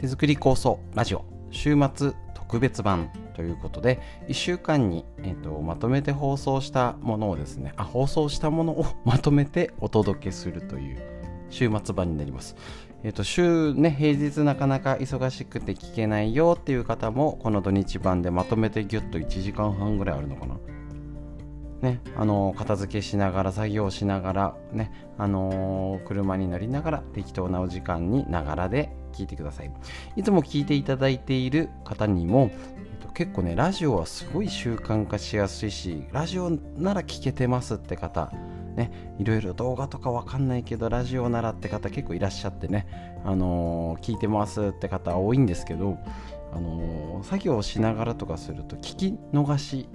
手作り構想ラジオ週末特別版ということで1週間に、えーと、まとめて放送したものをですねあ放送したものを まとめてお届けするという週末版になります。えっ、と週ね平日なかなか忙しくて聞けないよっていう方もこの土日版でまとめてギュッと1時間半ぐらいあるのかなね、あの片付けしながら作業しながら、ねあの、車に乗りながら適当なお時間にながらで聞いてください。いつも聞いていただいている方にも、えっと、結構ねラジオはすごい習慣化しやすいしラジオなら聞けてますって方ね、いろいろ動画とかわかんないけどラジオならって方結構いらっしゃってね、あの、聞いてますって方多いんですけど、あの、作業しながらとかすると聞き逃し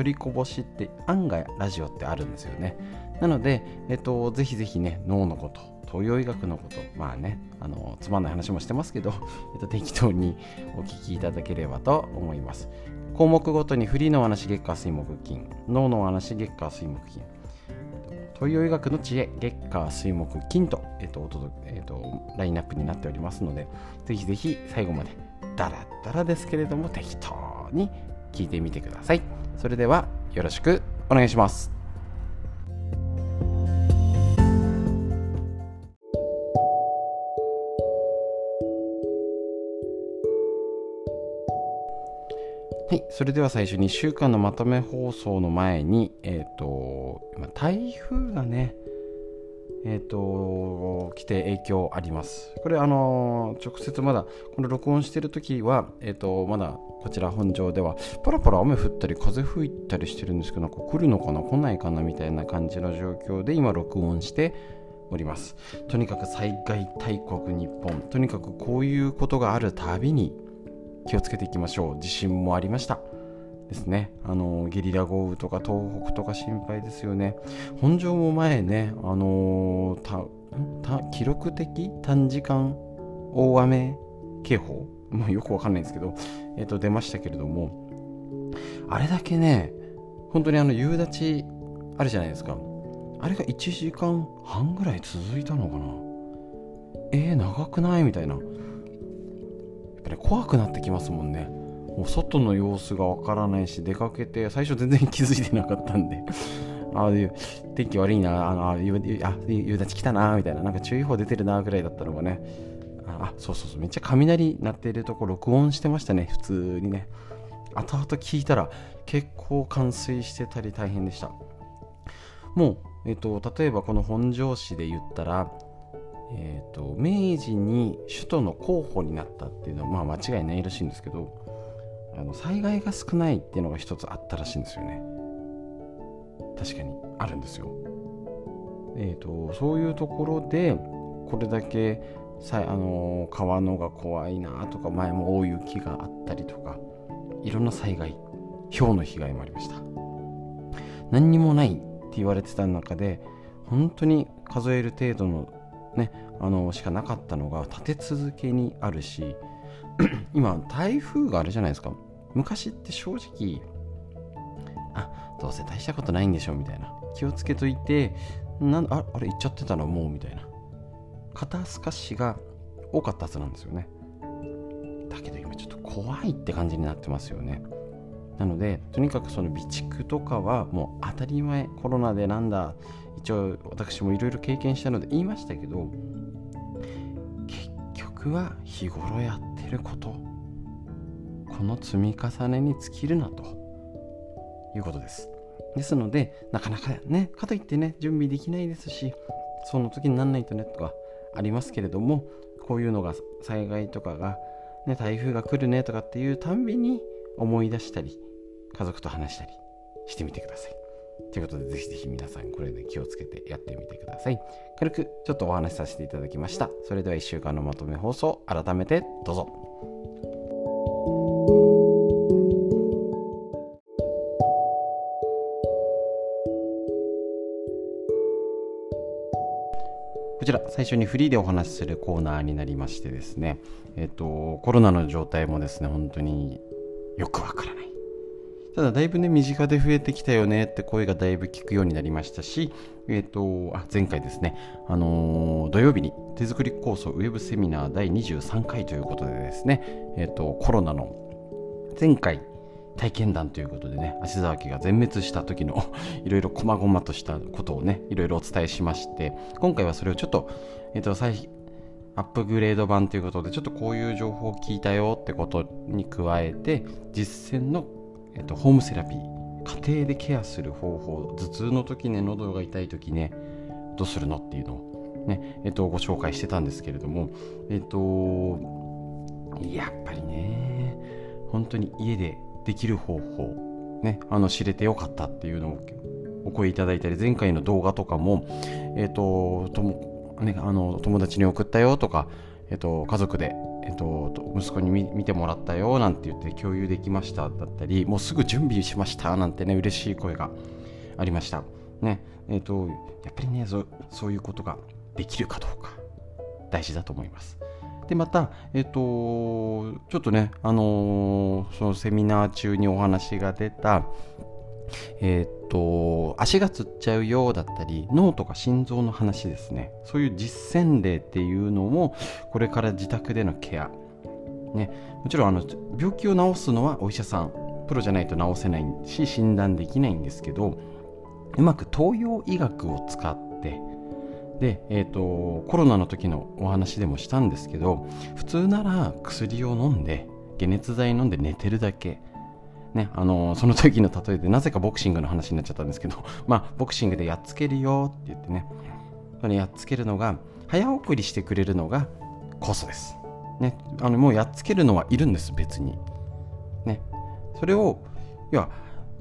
取りこぼしって案外ラジオってあるんですよね。なので、えっと、ぜひぜひね脳のこと東洋医学のことまあねあのつまんない話もしてますけど、えっと、適当にお聞きいただければと思います。項目ごとにフリーの話月下水木金。脳の話月下水木金。東洋医学の知恵月下水木金と,、えっとお届えっと、ラインナップになっておりますのでぜひぜひ最後までダラダラですけれども適当に聞いてみてください。それではよろしくお願いします。はい、それでは最初に1週間のまとめ放送の前に、えっ、ー、と、台風がね、え、ー、と、来て影響あります。これ、あの、直接まだ、この録音してる時は、え、ー、と、まだこちら本上では、パラパラ雨降ったり、風吹いたりしてるんですけど、なんか来るのかな、来ないかなみたいな感じの状況で、今、録音しております。とにかく災害大国日本、とにかくこういうことがあるたびに気をつけていきましょう。地震もありました。ですね。あのゲリラ豪雨とか東北とか心配ですよね。本庄も前ねあの記録的短時間大雨警報、まあ、よくわかんないんですけど、えー、と出ましたけれども。あれだけね本当にあの夕立あるじゃないですか。あれが1時間半ぐらい続いたのかな。えー、長くない？みたいな。やっぱり怖くなってきますもんね。外の様子がわからないし出かけて最初全然気づいてなかったんで。ああいう天気悪いなああ夕立来たなみたいな。なんか注意報出てるなぐらいだったのがね。あそうそうそう。めっちゃ雷鳴ってるとこ録音してましたね普通にね。後々聞いたら結構冠水してたり大変でした。もう、えっと、例えばこの本庄市で言ったらえーと、明治に首都の候補になったっていうのは、まあ、間違いないらしいんですけどあの災害が少ないっていうのが一つあったらしいんですよね。確かに。あるんですよ。えーと、そういうところでこれだけさあの川のが怖いなとか前も大雪があったりとかいろんな災害氷の被害もありました。何にもないって言われてた中で本当に数える程度のねあのしかなかったのが立て続けにあるし 今台風があるじゃないですか？昔って正直あどうせ大したことないんでしょみたいな。気をつけといてなんああれ行っちゃってたの？もうみたいな。肩透かしが多かったはずなんですよね。だけど今ちょっと怖いって感じになってますよね。なのでとにかくその備蓄とかはもう当たり前コロナでなんだ。一応私もいろいろ経験したので言いましたけど結局は日頃やってることこの積み重ねに尽きるなということですですのでなかなかねかといってね準備できないですしその時になんないとねとかありますけれどもこういうのが災害とかが、ね、台風が来るねとかっていうたんびに思い出したり家族と話したりしてみてください。ということで、ぜひぜひ皆さん、これで気をつけてやってみてください。軽くちょっとお話しさせていただきました。それでは1週間のまとめ放送、改めてどうぞ。ちら最初にフリーでお話しするコーナーになりましてですね、えっと、コロナの状態もですね本当によくわからない。ただだいぶね身近で増えてきたよねって声がだいぶ聞くようになりましたし、えーと、あ前回ですね、あのー、土曜日に手作り構想ウェブセミナー第23回ということでですね、えーと、コロナの前回体験談ということでね足沢家が全滅した時の いろいろ細々としたことをねいろいろお伝えしまして今回はそれをちょっと,、えーと、最アップグレード版ということでちょっとこういう情報を聞いたよってことに加えて実践のえっと、ホームセラピー家庭でケアする方法頭痛の時ね喉が痛い時ねどうするのっていうのをね、えっと、ご紹介してたんですけれどもえっとやっぱりね本当に家でできる方法ねあの知れてよかったっていうのをお声いただいたり前回の動画とかもえっとと、ね、あの友達に送ったよとか、えっと、家族でえっと、息子に見てもらったよなんて言って共有できましただったりもうすぐ準備しましたなんてね嬉しい声がありました。ねえっとやっぱりねそういうことができるかどうか大事だと思います。でまたえっとちょっとねあのー、そのセミナー中にお話が出たえ、っと足がつっちゃうよだったり脳とか心臓の話ですね。そういう実践例っていうのもこれから自宅でのケア、ね、もちろんあの病気を治すのはお医者さんプロじゃないと治せないし診断できないんですけどうまく東洋医学を使ってで、えーとコロナの時のお話でもしたんですけど普通なら薬を飲んで解熱剤飲んで寝てるだけね、あのー、その時の例えでなぜかボクシングの話になっちゃったんですけど、まあ、ボクシングでやっつけるよって言ってね、それやっつけるのが、早送りしてくれるのがコスです。ね、あのもうやっつけるのはいるんです、別に。ね、それを、要は、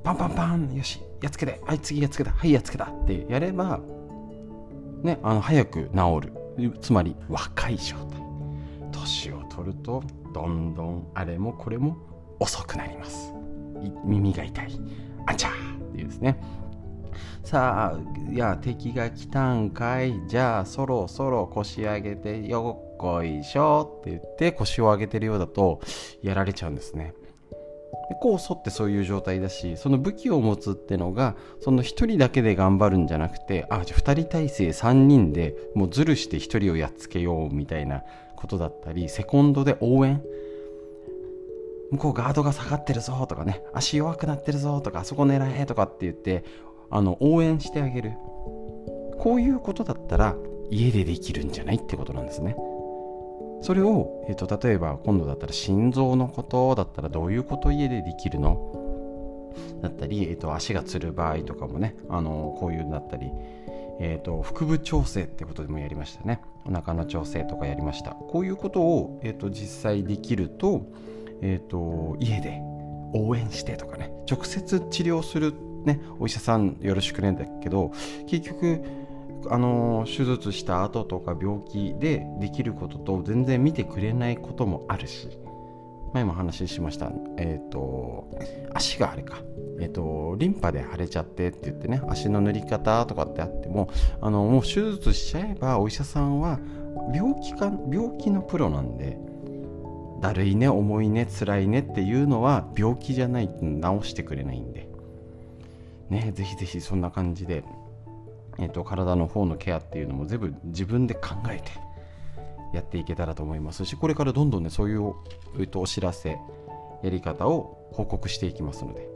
パンパンパン、よし、やっつけて、はい、次やっつけた、はい、やっつけたってやれば、ね、あの早く治る。つまり、若い状態。年を取ると、どんどんあれもこれも遅くなります。耳が痛いあちゃーっていうですねさあいや敵が来たんかいじゃあそろそろ腰上げてよっこいしょって言って腰を上げてるようだとやられちゃうんですねで酵素ってそういう状態だしその武器を持つってのがその1人だけで頑張るんじゃなくてあじゃあ2人体制3人でもうズルして1人をやっつけようみたいなことだったりセコンドで応援。向こうガードが下がってるぞとかね足弱くなってるぞとかあそこ狙えとかって言ってあの応援してあげる。こういうことだったら家でできるんじゃないってことなんですね。それを、えーと、例えば今度だったら心臓のことだったらどういうこと家でできるの？だったり、えーと、足がつる場合とかもねあのこういうのだったり、えーと、腹部調整ってことでもやりましたね。お腹の調整とかやりました。こういうことを、えー、と実際できるとえーと、家で応援してとかね。直接治療する、ね、お医者さんよろしくねんだけど結局あの手術した後とか病気でできることと全然見てくれないこともあるし前も話しました、えーと、足があれか、えーと、リンパで腫れちゃってって言ってね足の塗り方とかってあってもあのもう手術しちゃえばお医者さんは病気か病気のプロなんでだるいね重いね辛いねっていうのは病気じゃないと治してくれないんで。ねぜひぜひそんな感じで、えーと、体の方のケアっていうのも全部自分で考えてやっていけたらと思いますしこれからどんどんねそういう、えーと、お知らせやり方を報告していきますので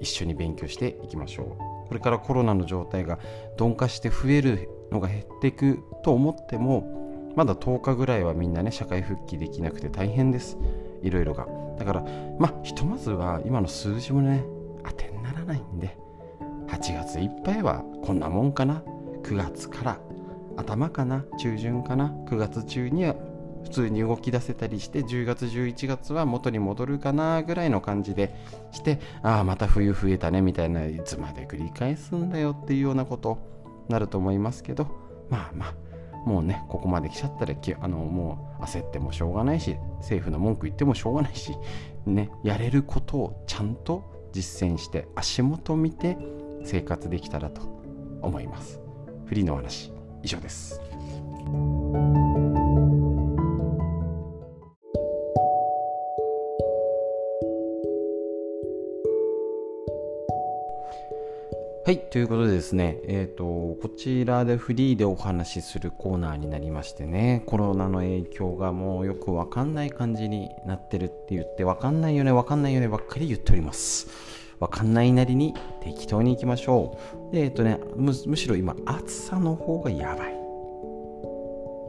一緒に勉強していきましょう。これからコロナの状態が鈍化して増えるのが減っていくと思ってもまだ10日ぐらいはみんなね社会復帰できなくて大変です。いろいろが。だからまあひとまずは今の数字もね当てにならないんで8月いっぱいはこんなもんかな。9月から頭かな中旬かな。9月中には普通に動き出せたりして10月11月は元に戻るかなぐらいの感じでしてああまた冬増えたねみたいないつまで繰り返すんだよっていうようなことになると思いますけどまあまあもうねここまで来ちゃったらあのもう焦ってもしょうがないし政府の文句言ってもしょうがないし、ね、やれることをちゃんと実践して足元見て生活できたらと思います。フリーの話以上です。はいということでですねえ、ー、とこちらでフリーでお話しするコーナーになりましてねコロナの影響がもうよくわかんない感じになってるって言ってわかんないよねわかんないよねばっかり言っておりますわかんないなりに適当にいきましょう。でえっ、とねむしろ今暑さの方がやばい。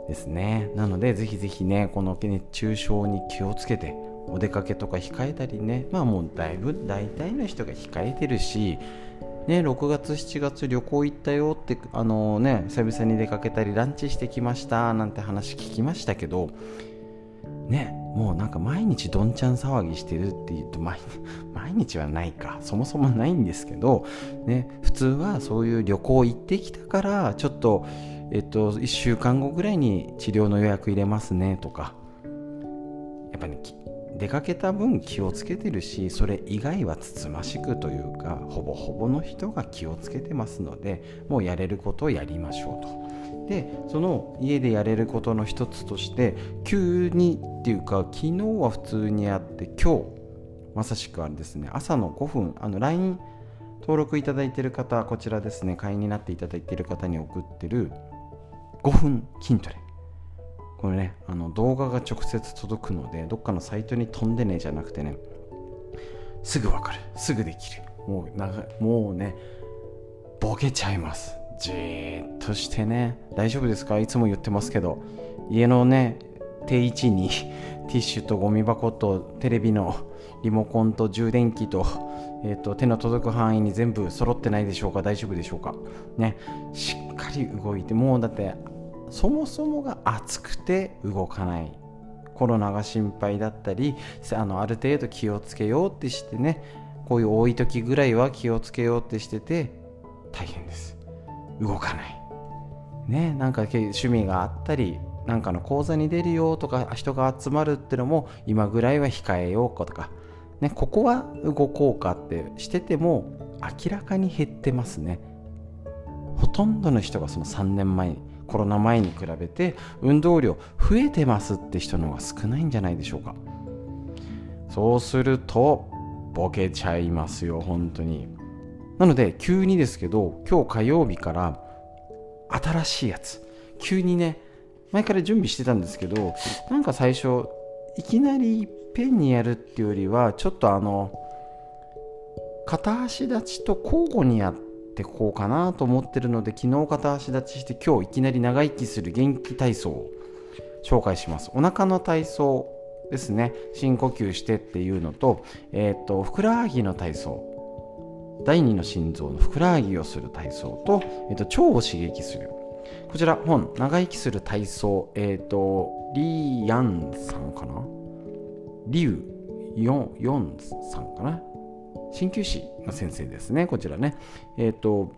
ですね。なのでぜひぜひねこの熱中症に気をつけてお出かけとか控えたりね。まあもうだいぶ大体の人が控えてるしね、6月、7月旅行行ったよって、あのね、久々に出かけたりランチしてきましたなんて話聞きましたけど、ね、もうなんか毎日どんちゃん騒ぎしてるって言うと 毎日はないかそもそもないんですけど、ね、普通はそういう旅行行ってきたからちょっと、えっと、1週間後ぐらいに治療の予約入れますねとかやっぱね出かけた分気をつけてるしそれ以外はつつましくというかほぼほぼの人が気をつけてますのでもうやれることをやりましょうと。でその家でやれることの一つとして急にっていうか昨日は普通にやって今日まさしくあれですね朝の5分あの LINE 登録いただいている方こちらですね会員になっていただいている方に送ってる5分筋トレ。これねあの動画が直接届くのでどっかのサイトに飛んでねじゃなくてねすぐわかる。すぐできる。もう長もうねボケちゃいます。じーっとしてね。大丈夫ですか？いつも言ってますけど。家のね定位置に ティッシュとゴミ箱とテレビのリモコンと充電器と,、えーと、手の届く範囲に全部揃ってないでしょうか？大丈夫でしょうか？ね。しっかり動いてもうだってそもそもが暑くて動かない。コロナが心配だったりあのある程度気をつけようってしてね。こういう多い時ぐらいは気をつけようってしてて大変です。動かない。ねなんか趣味があったりなんかの講座に出るよとか人が集まるってのも今ぐらいは控えようかとか、ね、ここは動こうかってしてても明らかに減ってますね。ほとんどの人がその3年前にコロナ前に比べて運動量増えてますって人の方が少ないんじゃないでしょうか。そうするとボケちゃいますよ本当に。なので急にですけど今日火曜日から新しいやつ。急にね前から準備してたんですけどなんか最初いきなりいっぺんにやるっていうよりはちょっとあの片足立ちと交互にやってこうかなと思ってるので昨日片足立ちして今日いきなり長生きする元気体操を紹介します。お腹の体操ですね。深呼吸してっていうのと,、えーと、ふくらはぎの体操。第二の心臓のふくらはぎをする体操と,、えーと、腸を刺激する。こちら本長生きする体操えっ、ー、とリーヤンさんかな？リュウヨンさんかな？鍼灸師の先生ですねこちらね。えっ、ー、と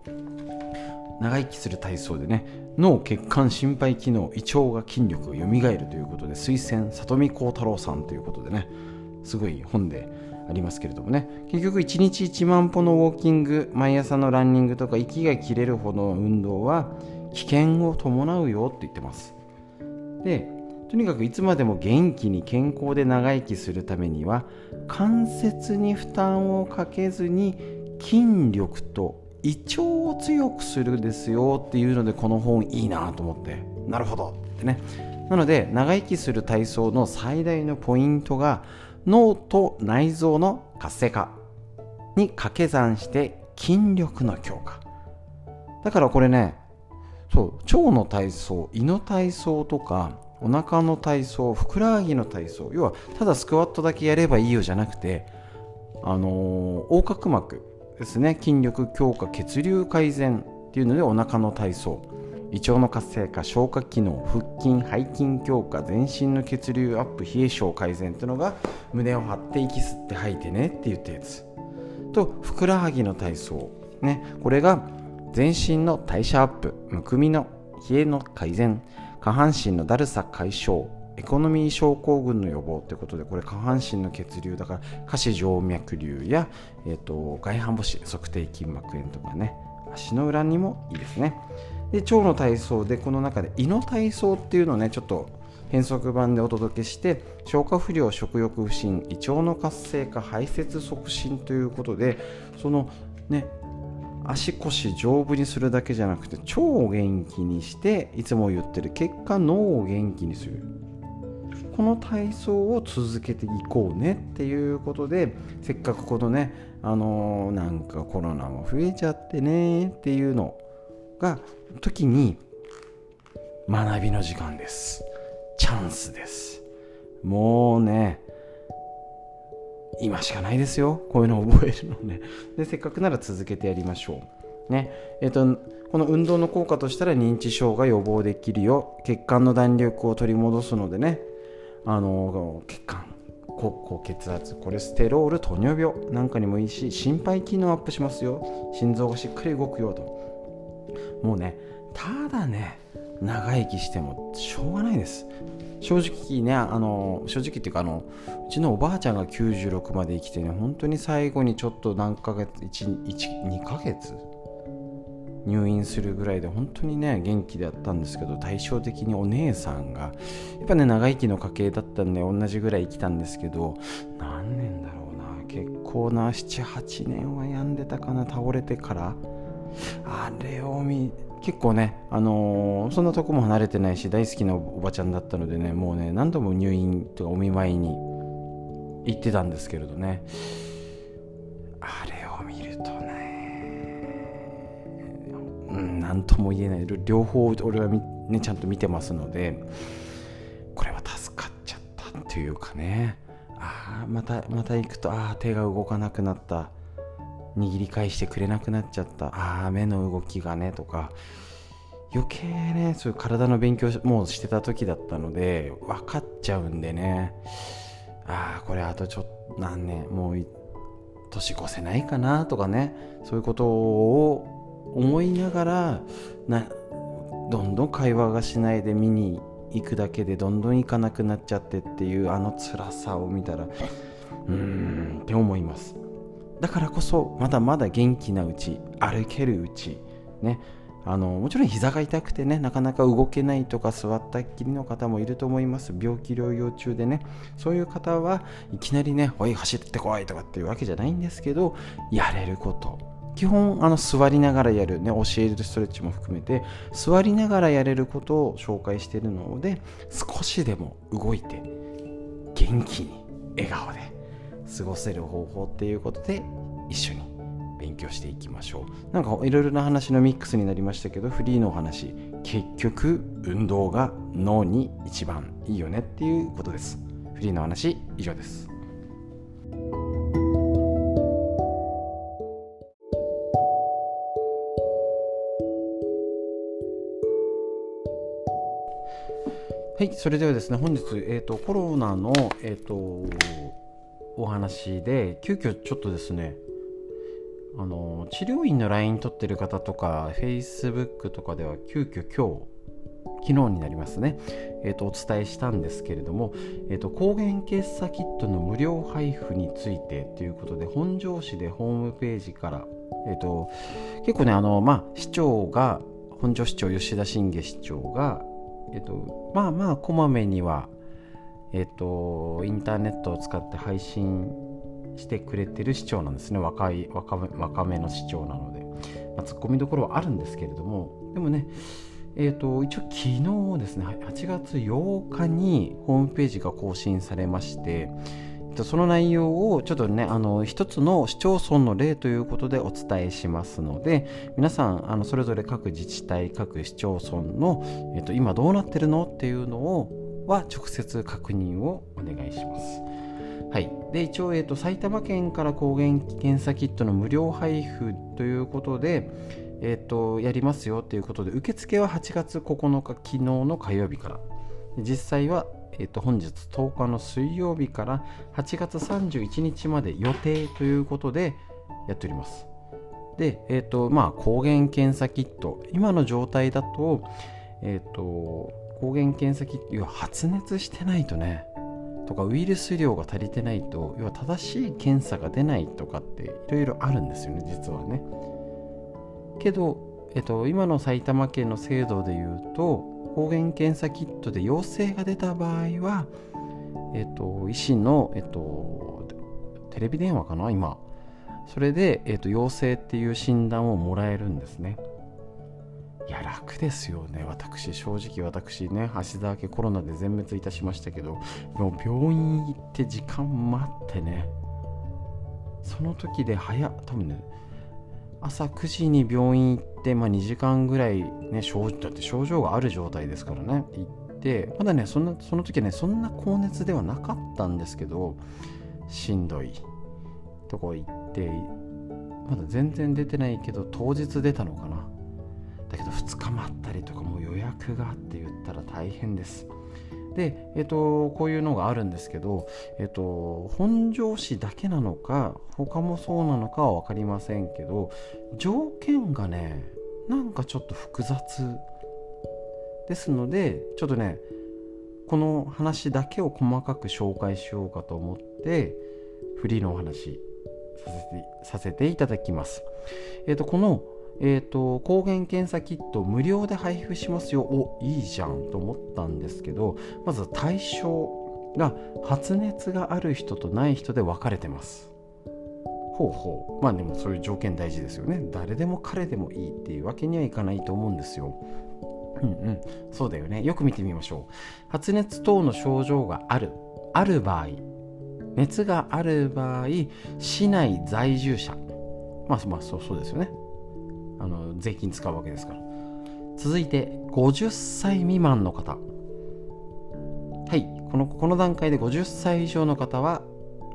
長生きする体操でね脳血管心肺機能胃腸が筋力が蘇るということで推薦里見幸太郎さんということでねすごい本でありますけれどもね。結局1日1万歩のウォーキング毎朝のランニングとか息が切れるほどの運動は危険を伴うよって言ってます。でとにかくいつまでも元気に健康で長生きするためには関節に負担をかけずに筋力と胃腸を強くするですよっていうのでこの本いいなと思って。なるほどってね。なので長生きする体操の最大のポイントが脳と内臓の活性化に掛け算して筋力の強化。だからこれねそう腸の体操胃の体操とかお腹の体操ふくらはぎの体操要はただスクワットだけやればいいよじゃなくてあのー、横隔膜ですね。筋力強化血流改善っていうのでお腹の体操。胃腸の活性化消化機能腹筋背筋強化全身の血流アップ冷え性改善っていうのが胸を張って息吸って吐いてねって言ったやつ。とふくらはぎの体操ねこれが全身の代謝アップむくみの冷えの改善下半身のだるさ解消エコノミー症候群の予防ということでこれ下半身の血流だから下肢静脈瘤や、えーと、外反母趾測定筋膜炎とかね足の裏にもいいですね。で腸の体操でこの中で胃の体操っていうのをねちょっと変則版でお届けして消化不良食欲不振胃腸の活性化排泄促進ということでそのね足腰丈夫にするだけじゃなくて腸を元気にしていつも言ってる結果脳を元気にする。この体操を続けていこうねっていうことでせっかくこのねあのー、なんかコロナも増えちゃってねっていうのが時に学びの時間です。チャンスです。もうね今しかないですよ。こういうのを覚えるのね。でせっかくなら続けてやりましょう。ね。えっ、とこの運動の効果としたら認知症が予防できるよ。血管の弾力を取り戻すのでね。あの血管高血圧コレステロール糖尿病なんかにもいいし心肺機能アップしますよ。心臓がしっかり動くよと。もうねただね長生きしてもしょうがないです。正直ねあの正直っていうかあのうちのおばあちゃんが96まで生きてね本当に最後にちょっと何ヶ月12ヶ月入院するぐらいで本当にね元気であったんですけど対照的にお姉さんがやっぱね長生きの家系だったんで同じぐらい生きたんですけど何年だろうな結構な78年は病んでたかな倒れてから。あれを見結構ね、あのー、そんなとこも離れてないし大好きなおばちゃんだったのでねもうね何度も入院とかお見舞いに行ってたんですけれどね。あれを見るとねうん何とも言えない。両方俺はねちゃんと見てますのでこれは助かっちゃったっていうかね。ああまたまた行くとああ手が動かなくなった。握り返してくれなくなっちゃった。ああ目の動きがねとか。余計ねそういう体の勉強もうしてた時だったので分かっちゃうんでね。ああこれあとちょっと何年もう年越せないかなとかね。そういうことを思いながらなどんどん会話がしないで見に行くだけでどんどん行かなくなっちゃってっていうあの辛さを見たらうーんって思います。だからこそまだまだ元気なうち歩けるうちねあのもちろん膝が痛くてねなかなか動けないとか座ったっきりの方もいると思います。病気療養中でねそういう方はいきなりね「おい走ってこい」とかっていうわけじゃないんですけどやれること。基本あの座りながらやるね教えるストレッチも含めて座りながらやれることを紹介しているので少しでも動いて元気に笑顔で過ごせる方法っていうことで一緒に勉強していきましょう。なんかいろいろな話のミックスになりましたけどフリーのお話結局運動が脳に一番いいよねっていうことです。フリーの話以上です。はい、それではですね、本日、えーと、コロナの、えーとお話で急遽ちょっとですねあの治療院の LINE 取ってる方とか Facebook とかでは急遽今日昨日になりますね、えーと、お伝えしたんですけれども、えーと、抗原検査キットの無料配布についてということで本庄市でホームページから、えーと、結構ねあの、まあ、市長が本庄市長吉田信下市長が、えー、とまあまあこまめにはえっ、と、インターネットを使って配信してくれてる市長なんですね。若い若め若めの市長なので、まあ、ツッコミどころはあるんですけれども。でもねえーと、一応昨日ですね8月8日にホームページが更新されましてその内容をちょっとねあの一つの市町村の例ということでお伝えしますので皆さんあのそれぞれ各自治体各市町村の、えーと今どうなってるのっていうのをは直接確認をお願いします。はい、で一応、えーと、埼玉県から抗原検査キットの無料配布ということで、えーと、やりますよということで受付は8月9日昨日の火曜日から実際は、えーと、本日10日の水曜日から8月31日まで予定ということでやっております。で、えーとまあ、抗原検査キット今の状態だと,、えー、と抗原検査キット要は発熱してないとねとかウイルス量が足りてないと要は正しい検査が出ないとかっていろいろあるんですよね実はね。けど、えっと、今の埼玉県の制度でいうと抗原検査キットで陽性が出た場合は、えっと、医師の、えっと、テレビ電話かな今。それで、えーと、陽性っていう診断をもらえるんですね。や楽ですよね。私正直私ね橋田家コロナで全滅いたしましたけどもう病院行って時間待ってね。その時で早多分ね朝9時に病院行って、まあ、2時間ぐらいね症だって症状がある状態ですからね行ってまだねそんなその時はねそんな高熱ではなかったんですけどしんどいとこ行ってまだ全然出てないけど当日出たのかな。だけど2日待ったりとかもう予約がって言ったら大変ですで、えっと、こういうのがあるんですけど、えっと、本庄市だけなのか他もそうなのかは分かりませんけど条件がねなんかちょっと複雑ですのでちょっとねこの話だけを細かく紹介しようかと思ってフリーのお話させてさせていただきます。えっ、とこのえーと、抗原検査キット無料で配布しますよ。おいいじゃんと思ったんですけどまず対象が発熱がある人とない人で分かれてます。ほうほう。まあでもそういう条件大事ですよね。誰でも彼でもいいっていうわけにはいかないと思うんですよ。うんうん。そうだよね。よく見てみましょう。発熱等の症状がある。ある場合。熱がある場合市内在住者。まあまあそうそうですよね。あの税金使うわけですから。続いて50歳未満の方。はいこのこの段階で50歳以上の方は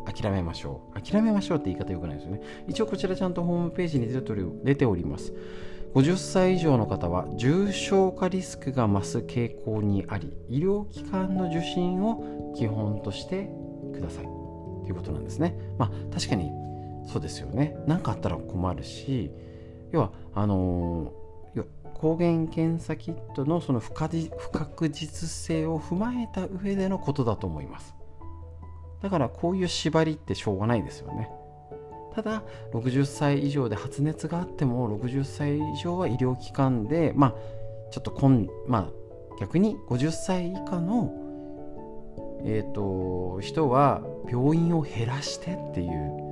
諦めましょう。諦めましょうって言い方よくないですよね。一応こちらちゃんとホームページに出ております。50歳以上の方は重症化リスクが増す傾向にあり医療機関の受診を基本としてください。ということなんですね。まあ確かにそうですよね。何かあったら困るし要はあの、抗原検査キットのその不確実性を踏まえた上でのことだと思います。だからこういう縛りってしょうがないですよね。ただ60歳以上で発熱があっても60歳以上は医療機関でまあちょっとこんまあ逆に50歳以下のえーと人は病院を減らしてっていう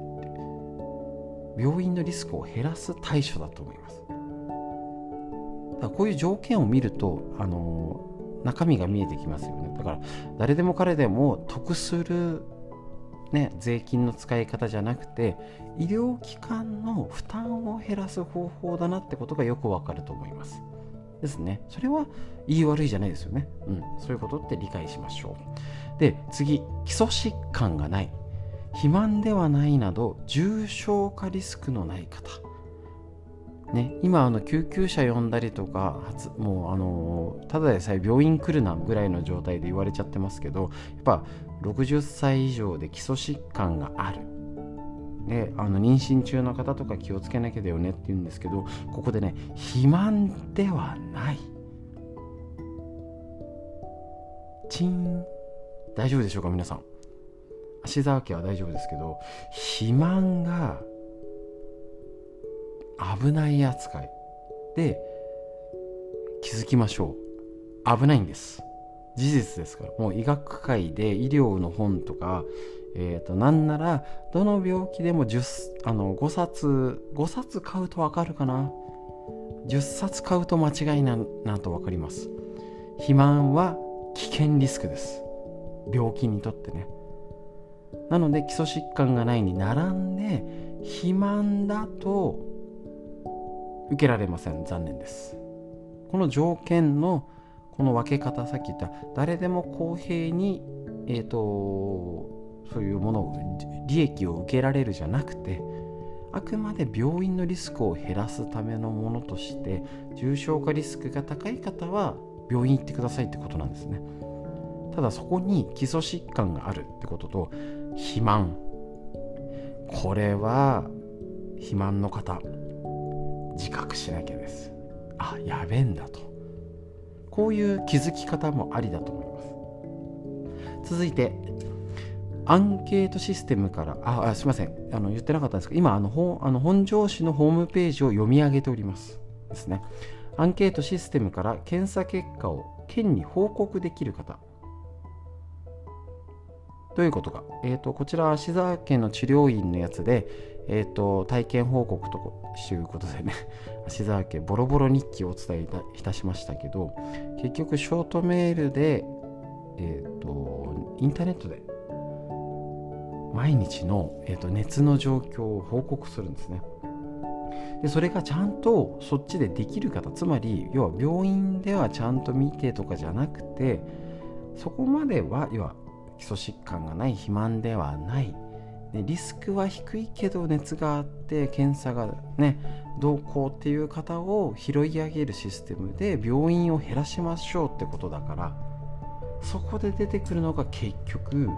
病院のリスクを減らす対処だと思います。だからこういう条件を見ると、あの中身が見えてきますよね。だから誰でも彼でも得する、ね、税金の使い方じゃなくて医療機関の負担を減らす方法だなってことがよくわかると思います。ですね。それは言い悪いじゃないですよね。うん。そういうことって理解しましょう。で、次、基礎疾患がない。肥満ではないなど重症化リスクのない方。ね、今あの救急車呼んだりとかもうあのただでさえ病院来るなぐらいの状態で言われちゃってますけどやっぱ60歳以上で基礎疾患がある。であの妊娠中の方とか気をつけなきゃだよねって言うんですけどここでね肥満ではない。チン。大丈夫でしょうか皆さん。芦沢家は大丈夫ですけど肥満が危ない扱い。で気づきましょう。危ないんです。事実ですから。もう医学界で医療の本とかえーと、なんならどの病気でも10あの5冊5冊買うと分かるかな。10冊買うと間違いななと分かります。肥満は危険リスクです。病気にとってね。なので基礎疾患がないに並んで肥満だと受けられません。残念です。この条件のこの分け方さっき言った誰でも公平にえっ、ー、とそういうものを利益を受けられるじゃなくてあくまで病院のリスクを減らすためのものとして重症化リスクが高い方は病院行ってくださいってことなんですね。ただそこに基礎疾患があるってことと肥満。これは肥満の方自覚しなきゃです。あやべえんだと。こういう気づき方もありだと思います。続いてアンケートシステムからああすいません。あの言ってなかったんですけど今あのあの本庄市のホームページを読み上げております。ですね。アンケートシステムから検査結果を県に報告できる方どういうことか、えーと、こちらは芦沢県の治療院のやつで、えーと、体験報告ということでね。芦沢家ボロボロ日記をお伝えいたしましたけど結局ショートメールで、えーと、インターネットで毎日の、えーと熱の状況を報告するんですね。でそれがちゃんとそっちでできる方つまり要は病院ではちゃんと見てとかじゃなくてそこまでは要は基礎疾患がない肥満ではない。でリスクは低いけど熱があって検査がねどうこうっていう方を拾い上げるシステムで病院を減らしましょうってことだからそこで出てくるのが結局、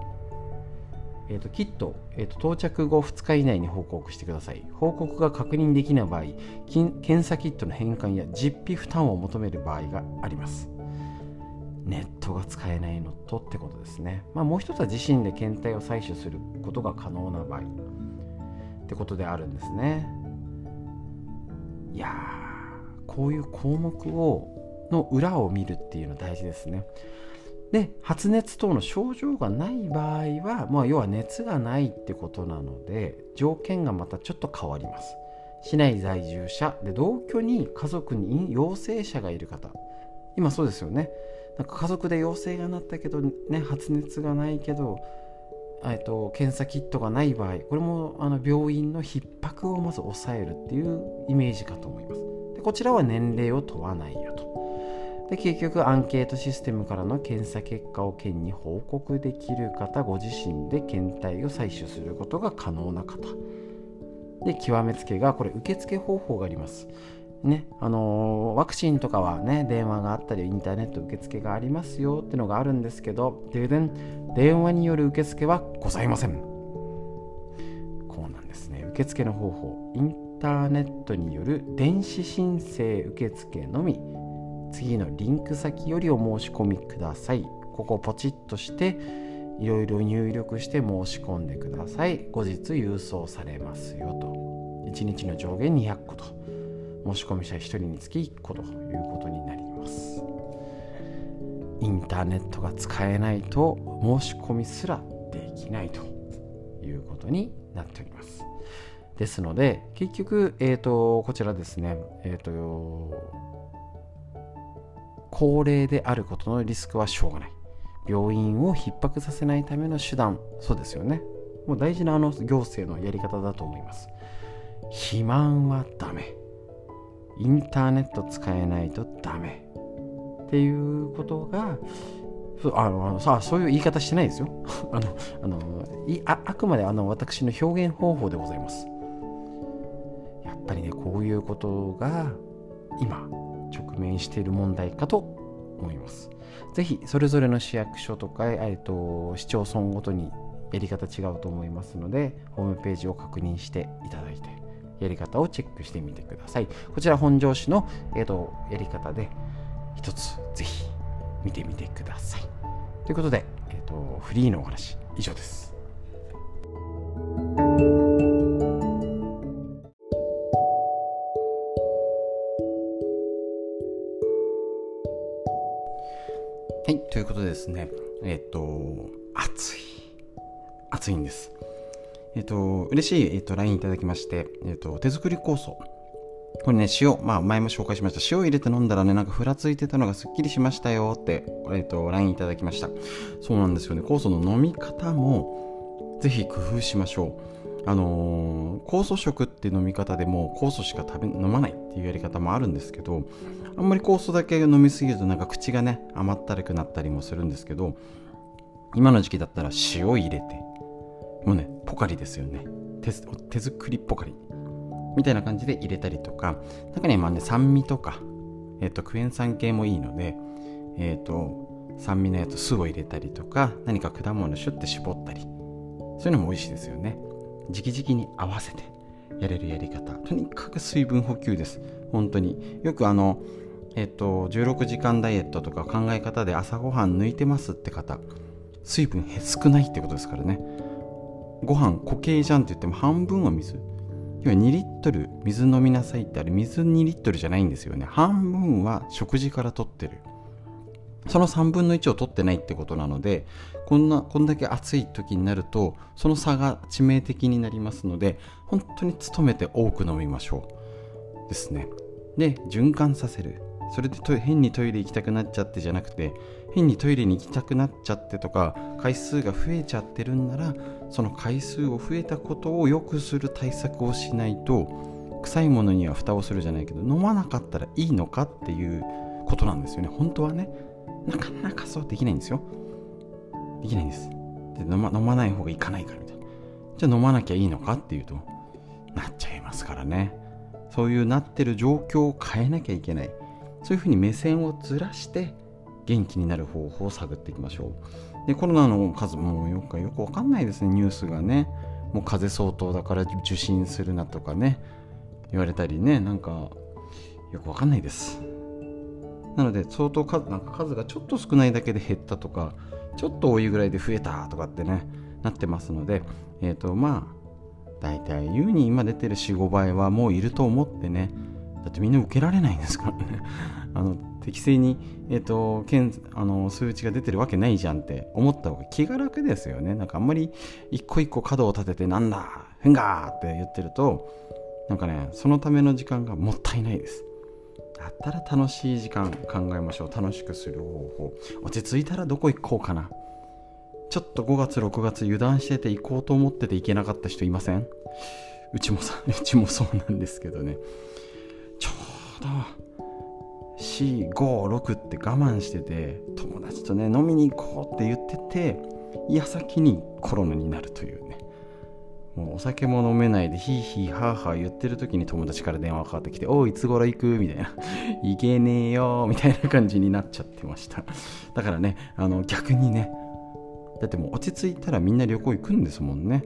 えーと、キット、えーと、到着後2日以内に報告してください。報告が確認できない場合検査キットの返還や実費負担を求める場合があります。ネットが使えないのとってことですね。まあ、もう一つは自身で検体を採取することが可能な場合ってことであるんですね。いやーこういう項目をの裏を見るっていうの大事ですね。で発熱等の症状がない場合は、まあ、要は熱がないってことなので条件がまたちょっと変わります。市内在住者で同居に家族に陽性者がいる方今そうですよねなんか家族で陽性がなったけど、ね、発熱がないけど、えっと、検査キットがない場合これもあの病院の逼迫をまず抑えるっていうイメージかと思います。でこちらは年齢を問わないよと。で結局アンケートシステムからの検査結果を県に報告できる方ご自身で検体を採取することが可能な方。で極めつけがこれ受付方法があります。ねあの、ワクチンとかはね電話があったりインターネット受付がありますよってのがあるんですけどで電話による受付はございません。こうなんですね。受付の方法。インターネットによる電子申請受付のみ。次のリンク先よりお申し込みください。ここポチッとしていろいろ入力して申し込んでください。後日郵送されますよと。1日の上限200個と。申し込み者1人につき1個ということになります。インターネットが使えないと申し込みすらできないということになっております。ですので結局、えーと、こちらですね、えーと、高齢であることのリスクはしょうがない。病院を逼迫させないための手段。そうですよね。もう大事なあの行政のやり方だと思います。肥満はダメ。インターネット使えないとダメ。っていうことがあのさあそういう言い方してないですよ。あのあのいああくまであの私の表現方法でございます。やっぱりねこういうことが今直面している問題かと思います。ぜひそれぞれの市役所とか、えっと、市町村ごとにやり方違うと思いますのでホームページを確認していただいて。やり方をチェックしてみてください。こちら本庄市の、えーと、やり方で一つぜひ見てみてください。ということで、えーと、フリーのお話以上です。はい、ということでですね、えっ、ー、と、暑い。暑いんです。えっと、嬉しい、えっと、LINE いただきまして、えっと、手作り酵素。これね、塩、まあ、前も紹介しました。塩入れて飲んだらね、なんかふらついてたのがすっきりしましたよって、えっと、LINE いただきました。そうなんですよね。酵素の飲み方も、ぜひ工夫しましょう。あのー、酵素食って飲み方でも酵素しか食べ飲まないっていうやり方もあるんですけどあんまり酵素だけ飲みすぎるとなんか口がね甘ったるくなったりもするんですけど今の時期だったら塩入れてもうねポカリですよね。手手作りポカリ。みたいな感じで入れたりとか。中にはね酸味とか、えーと、クエン酸系もいいので、えーと、酸味のやつ酢を入れたりとか。何か果物シュッて絞ったり。そういうのも美味しいですよね。直々に合わせてやれるやり方。とにかく水分補給です。本当に。よくあのえっ、と16時間ダイエットとか考え方で朝ごはん抜いてますって方。水分少ないってことですからね。ご飯固形じゃんって言っても半分は水。要は2リットル水飲みなさいってあれ水2リットルじゃないんですよね。半分は食事から取ってる。その3分の1を取ってないってことなのでこんなこんだけ暑い時になるとその差が致命的になりますので本当に努めて多く飲みましょうですね。で循環させる。それで変にトイレ行きたくなっちゃってじゃなくて変にトイレに行きたくなっちゃってとか回数が増えちゃってるんならその回数を増えたことを良くする対策をしないと臭いものには蓋をするじゃないけど飲まなかったらいいのかっていうことなんですよね。本当はねなかなかそうできないんですよ。できないんですで飲ま飲まない方がいかないから。みたいなじゃあ飲まなきゃいいのかっていうとなっちゃいますからね。そういうなってる状況を変えなきゃいけない。そういうふうに目線をずらして元気になる方法を探っていきましょう。でコロナの数もよくよくわかんないですね。ニュースがね。もう風邪相当だから受診するなとかね。言われたりね。なんかよくわかんないです。なので相当数なんか数がちょっと少ないだけで減ったとかちょっと多いぐらいで増えたとかってねなってますのでえっ、ー、とまあ大体優に今出てる45倍はもういると思ってね。だってみんな受けられないんですからね。あの適正に、えーと、あの数値が出てるわけないじゃんって思った方が気が楽ですよね。なんかあんまり一個一個角を立ててなんだふんがーって言ってるとなんかねそのための時間がもったいないです。だったら楽しい時間考えましょう。楽しくする方法。落ち着いたらどこ行こうかな。ちょっと5月6月油断してて行こうと思ってて行けなかった人いません？うちもさうちもそうなんですけどね。ちょうど456って我慢してて友達とね飲みに行こうって言ってて矢先にコロナになるというね。もうお酒も飲めないでヒーヒーハーハー言ってる時に友達から電話かかってきて「おいいつ頃行く?」みたいな「行けねえよ」みたいな感じになっちゃってました。だからねあの逆にねだってもう落ち着いたらみんな旅行行くんですもんね。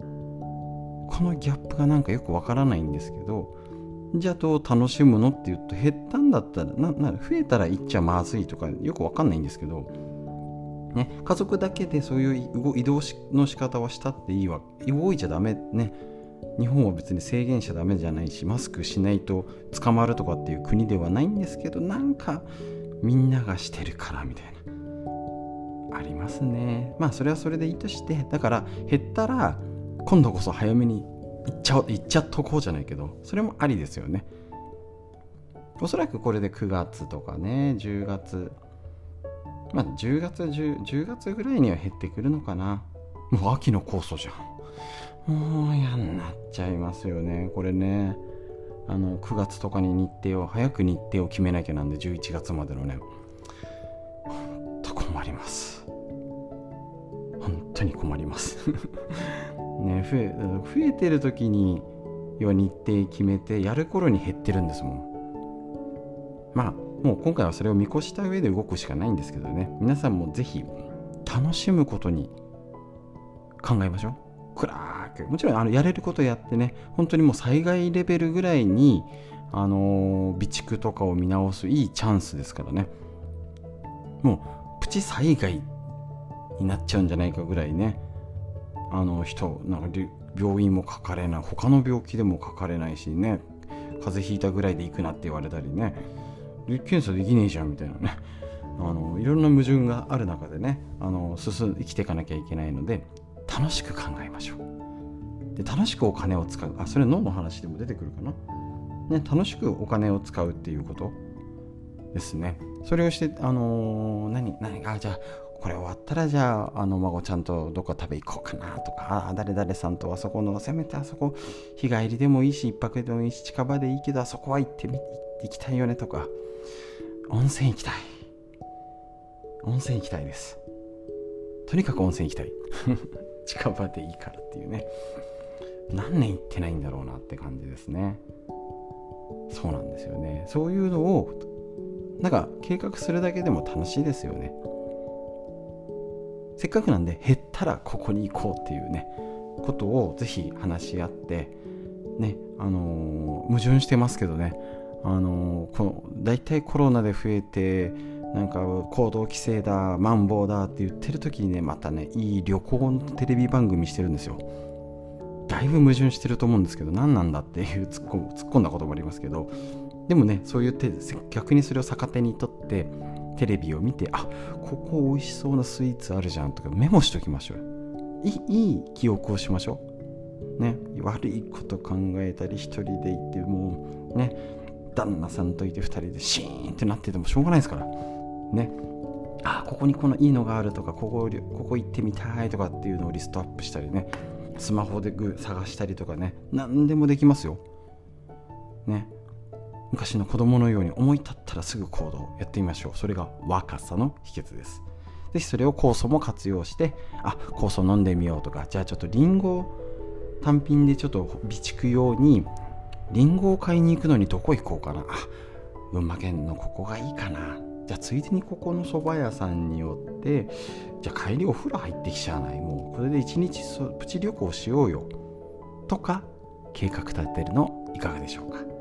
このギャップがなんかよくわからないんですけどじゃあどう楽しむのって言うと減ったんだったらなな増えたら行っちゃまずいとかよくわかんないんですけど、ね、家族だけでそういう移動の仕方はしたっていいわ動いちゃダメね。日本は別に制限しちゃダメじゃないしマスクしないと捕まるとかっていう国ではないんですけどなんかみんながしてるからみたいな。ありますね。まあそれはそれでいいとしてだから減ったら今度こそ早めに行っちゃおう行っちゃっとこうじゃないけどそれもありですよね。おそらくこれで9月とかね10月まあ10月 10, 10月ぐらいには減ってくるのかな。もう秋の酵素じゃん。もう嫌になっちゃいますよね。これねあの9月とかに日程を早く日程を決めなきゃなんで11月までのね。ほんと困ります。本当に困ります。ね、増え増えてる時に要は日程決めてやる頃に減ってるんですもん。まあもう今回はそれを見越した上で動くしかないんですけどね。皆さんもぜひ楽しむことに考えましょう。暗く。もちろんあのやれることやってね本当にもう災害レベルぐらいにあの備蓄とかを見直すいいチャンスですからね。もうプチ災害になっちゃうんじゃないかぐらいね。あの人なんか病院もかかれない他の病気でもかかれないしね風邪ひいたぐらいで行くなって言われたりね。検査できねえじゃんみたいなね。あのいろんな矛盾がある中でねあの進生きていかなきゃいけないので楽しく考えましょう。で楽しくお金を使う。あそれ脳の話でも出てくるかな、ね、楽しくお金を使うっていうことですね。それをしてあのー、何何あじゃあこれ終わったらじゃああの孫ちゃんとどこ食べ行こうかなとか誰々さんとあそこのせめてあそこ日帰りでもいいし一泊でもいいし近場でいいけどあそこは行ってみ行きたいよねとか温泉行きたい。温泉行きたいです。とにかく温泉行きたい。近場でいいからっていうね。何年行ってないんだろうなって感じですね。そうなんですよね。そういうのをなんか計画するだけでも楽しいですよね。せっかくなんで減ったらここに行こうっていうねことをぜひ話し合ってねあのー、矛盾してますけどね。あのー、この大体コロナで増えてなんか行動規制だマンボウだって言ってる時にねまたねいい旅行のテレビ番組してるんですよ。だいぶ矛盾してると思うんですけど何なんだっていう突っ込んだこともありますけど。でもねそういう手逆にそれを逆手にとってテレビを見てあここ美味しそうなスイーツあるじゃんとかメモしときましょういいい記憶をしましょう。ね悪いこと考えたり一人で行ってもうね旦那さんといて2人でシーンってなっててもしょうがないですから。ね。あここにこのいいのがあるとかここここ行ってみたいとかっていうのをリストアップしたりねスマホで探したりとかね何でもできますよ。ね。昔の子供のように思い立ったらすぐ行動やってみましょう。それが若さの秘訣です。ぜひそれを酵素も活用してあ酵素飲んでみようとかじゃあちょっとリンゴ単品でちょっと備蓄用にリンゴを買いに行くのにどこ行こうかな。あ群馬県のここがいいかな。じゃあついでにここの蕎麦屋さんによってじゃあ帰りお風呂入ってきちゃわない。もうこれで一日プチ旅行しようよ。とか計画立てるのいかがでしょうか。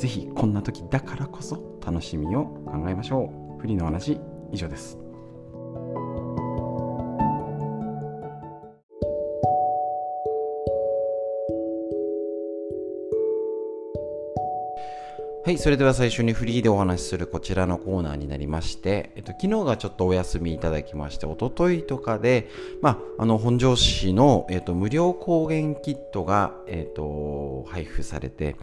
ぜひこんな時だからこそ楽しみを考えましょう。フリーの話以上です。はい、それでは最初にフリーでお話しするこちらのコーナーになりまして、えっと、昨日がちょっとお休みいただきまして、おとといとかで、まあ、あの、本庄市の、えっと、無料抗原キットが、えっと、配布されて、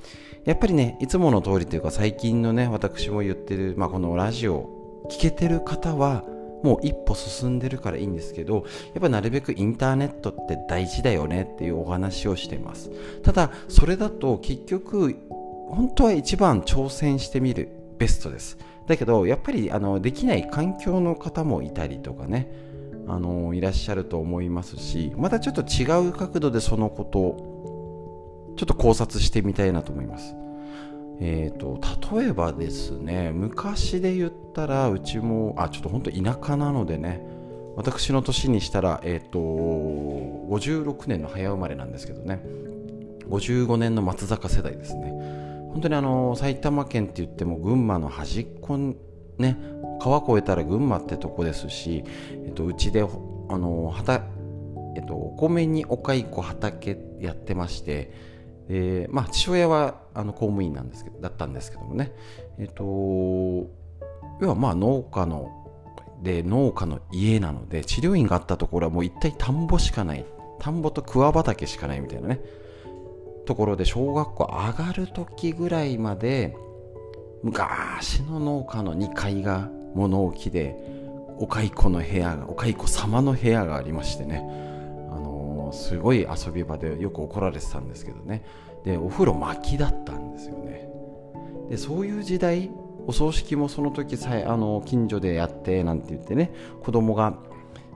やっぱりね、いつもの通りというか、最近のね、私も言ってる、まあ、このラジオ、聞けてる方は、もう一歩進んでるからいいんですけど、やっぱなるべくインターネットって大事だよねっていうお話をしています。ただ、それだと結局、本当は一番挑戦してみるベストです。だけどやっぱりあのできない環境の方もいたりとかねあのいらっしゃると思いますしまたちょっと違う角度でそのことをちょっと考察してみたいなと思います。えーと、例えばですね昔で言ったらうちもあちょっと本当田舎なのでね私の年にしたら、えーと56年の早生まれなんですけどね55年の松坂世代ですね。本当にあの埼玉県って言っても群馬の端っこね川越えたら群馬ってとこですし、えっと、うちであの畑、えっと、お米にお蚕畑やってましてで、まあ、父親はあの公務員なんですけどだったんですけどもね、えっと、要はまあ農家ので農家の家なので治療院があったところはもう一体田んぼしかない。田んぼと桑畑しかないみたいなね。ところで小学校上がる時ぐらいまで昔の農家の2階が物置でお蚕の部屋がお蚕様の部屋がありましてね、あのー、すごい遊び場でよく怒られてたんですけどね。でお風呂薪だったんですよね。でそういう時代お葬式もその時さえあの近所でやってなんて言ってね子供が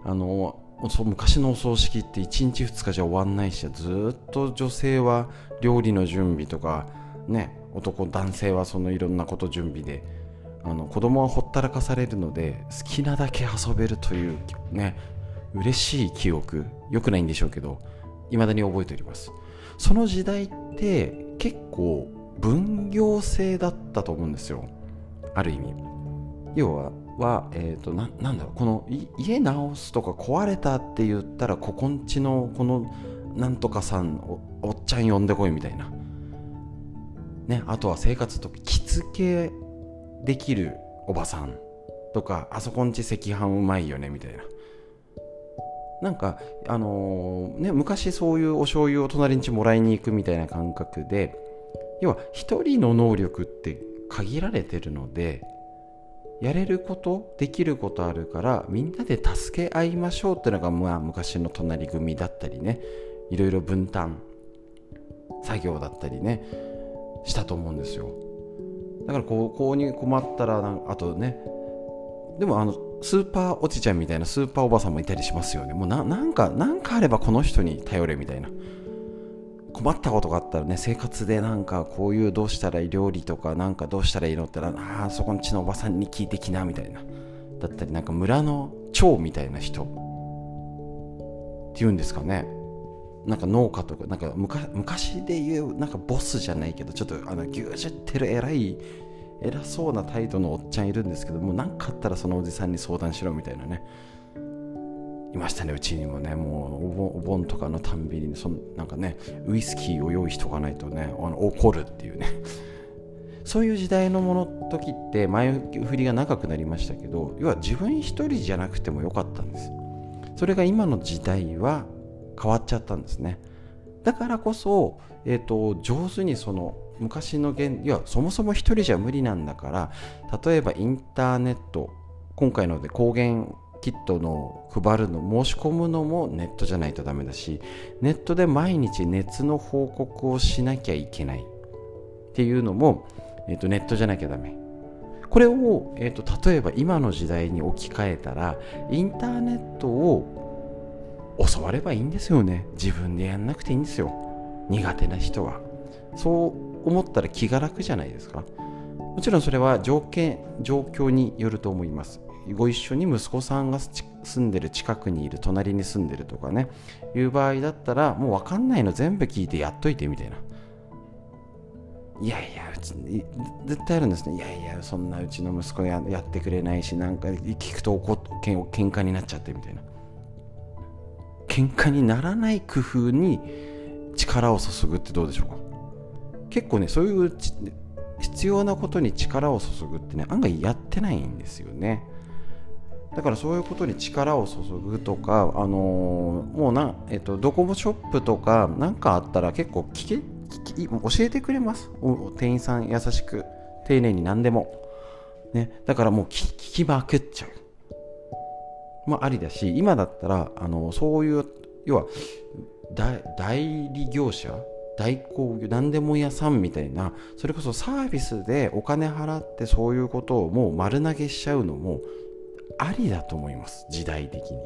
あの昔のお葬式って1日2日じゃ終わんないしずっと女性は料理の準備とかね男男性はそのいろんなこと準備であの子供はほったらかされるので好きなだけ遊べるというね嬉しい記憶。良くないんでしょうけど未だに覚えております。その時代って結構分業制だったと思うんですよ。ある意味。要はは、えーと、ななんだろうこの家直すとか壊れたって言ったらここんちのこのなんとかさんおっちゃん呼んでこいみたいな、ね、あとは生活と着付けできるおばさんとかあそこんち赤飯うまいよねみたいな。なんかあのー、ね昔そういうお醤油を隣にもらいに行くみたいな感覚で要は一人の能力って限られてるのでやれることできることあるからみんなで助け合いましょうっていうのが、まあ、昔の隣組だったりねいろいろ分担作業だったりねしたと思うんですよ。だからこうこに困ったらあとねでもあのスーパーおじちゃんみたいなスーパーおばさんもいたりしますよね。もうなんかなんかあればこの人に頼れみたいな。困ったことがあったらね生活でなんかこういうどうしたらいい料理とかなんかどうしたらいいのってああそこんちのおばさんに聞いてきなみたいな。だったりなんか村の長みたいな人。っていうんですかね。なんか農家とかなんか昔で言うなんかボスじゃないけどちょっとあの牛耳ってる偉い偉そうな態度のおっちゃんいるんですけども何かあったらそのおじさんに相談しろみたいなね。いましたねうちにもね。もうお盆お盆とかのたんびにそのなんかねウイスキーを用意しとかないとねあの怒るっていうね。そういう時代のもの時って前振りが長くなりましたけど要は自分一人じゃなくてもよかったんです。それが今の時代は変わっちゃったんですね。だからこそ、えーと、上手にその昔の現いやそもそも一人じゃ無理なんだから例えばインターネット今回ので抗原キットの配るの申し込むのもネットじゃないとダメだしネットで毎日熱の報告をしなきゃいけないっていうのも、えーと、ネットじゃなきゃダメ。これを、えーと、例えば今の時代に置き換えたらインターネットを教わればいいんですよね。自分でやんなくていいんですよ。苦手な人は。そう思ったら気が楽じゃないですか。もちろんそれは条件状況によると思います。ご一緒に息子さんが住んでる近くにいる隣に住んでるとかねいう場合だったらもう分かんないの全部聞いてやっといてみたいな。いやいやうち絶対あるんですね。いやいやそんなうちの息子ややってくれないしなんか聞くと怒っけん喧嘩になっちゃってみたいな。喧嘩にならない工夫に力を注ぐってどうでしょうか。結構ねそういう必要なことに力を注ぐってね案外やってないんですよね。だからそういうことに力を注ぐとか、あのー、もうな、えっと、ドコモショップとか何かあったら結構聞け聞き教えてくれます。店員さん優しく丁寧に何でも、ね、だからもう聞きまくっちゃう。もありだし今だったらあのそういう要は代理業者代行業何でも屋さんみたいなそれこそサービスでお金払ってそういうことをもう丸投げしちゃうのもありだと思います時代的に。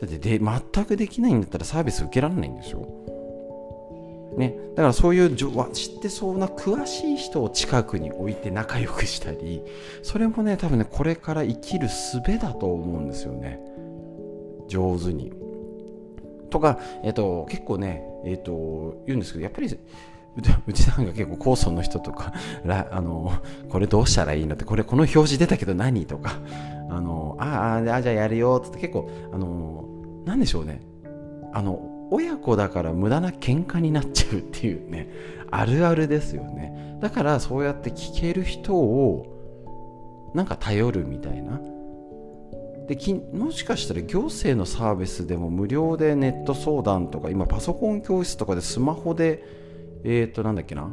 だってで全くできないんだったらサービス受けられないんですよね、だからそういう知ってそうな詳しい人を近くに置いて仲良くしたりそれもね多分ねこれから生きる術だと思うんですよね。上手に。とか、えっと、結構ね、えっと、言うんですけどやっぱりうちなんか結構高層の人とか あのこれどうしたらいいのってこれこの表示出たけど何とかあのああじゃあやるよって結構あのなんでしょうね。あの親子だから無駄な喧嘩になっちゃうっていうねあるあるですよね。だからそうやって聞ける人をなんか頼るみたいな。でもしかしたら行政のサービスでも無料でネット相談とか今パソコン教室とかでスマホでえっ、ー、と、なんだっけな。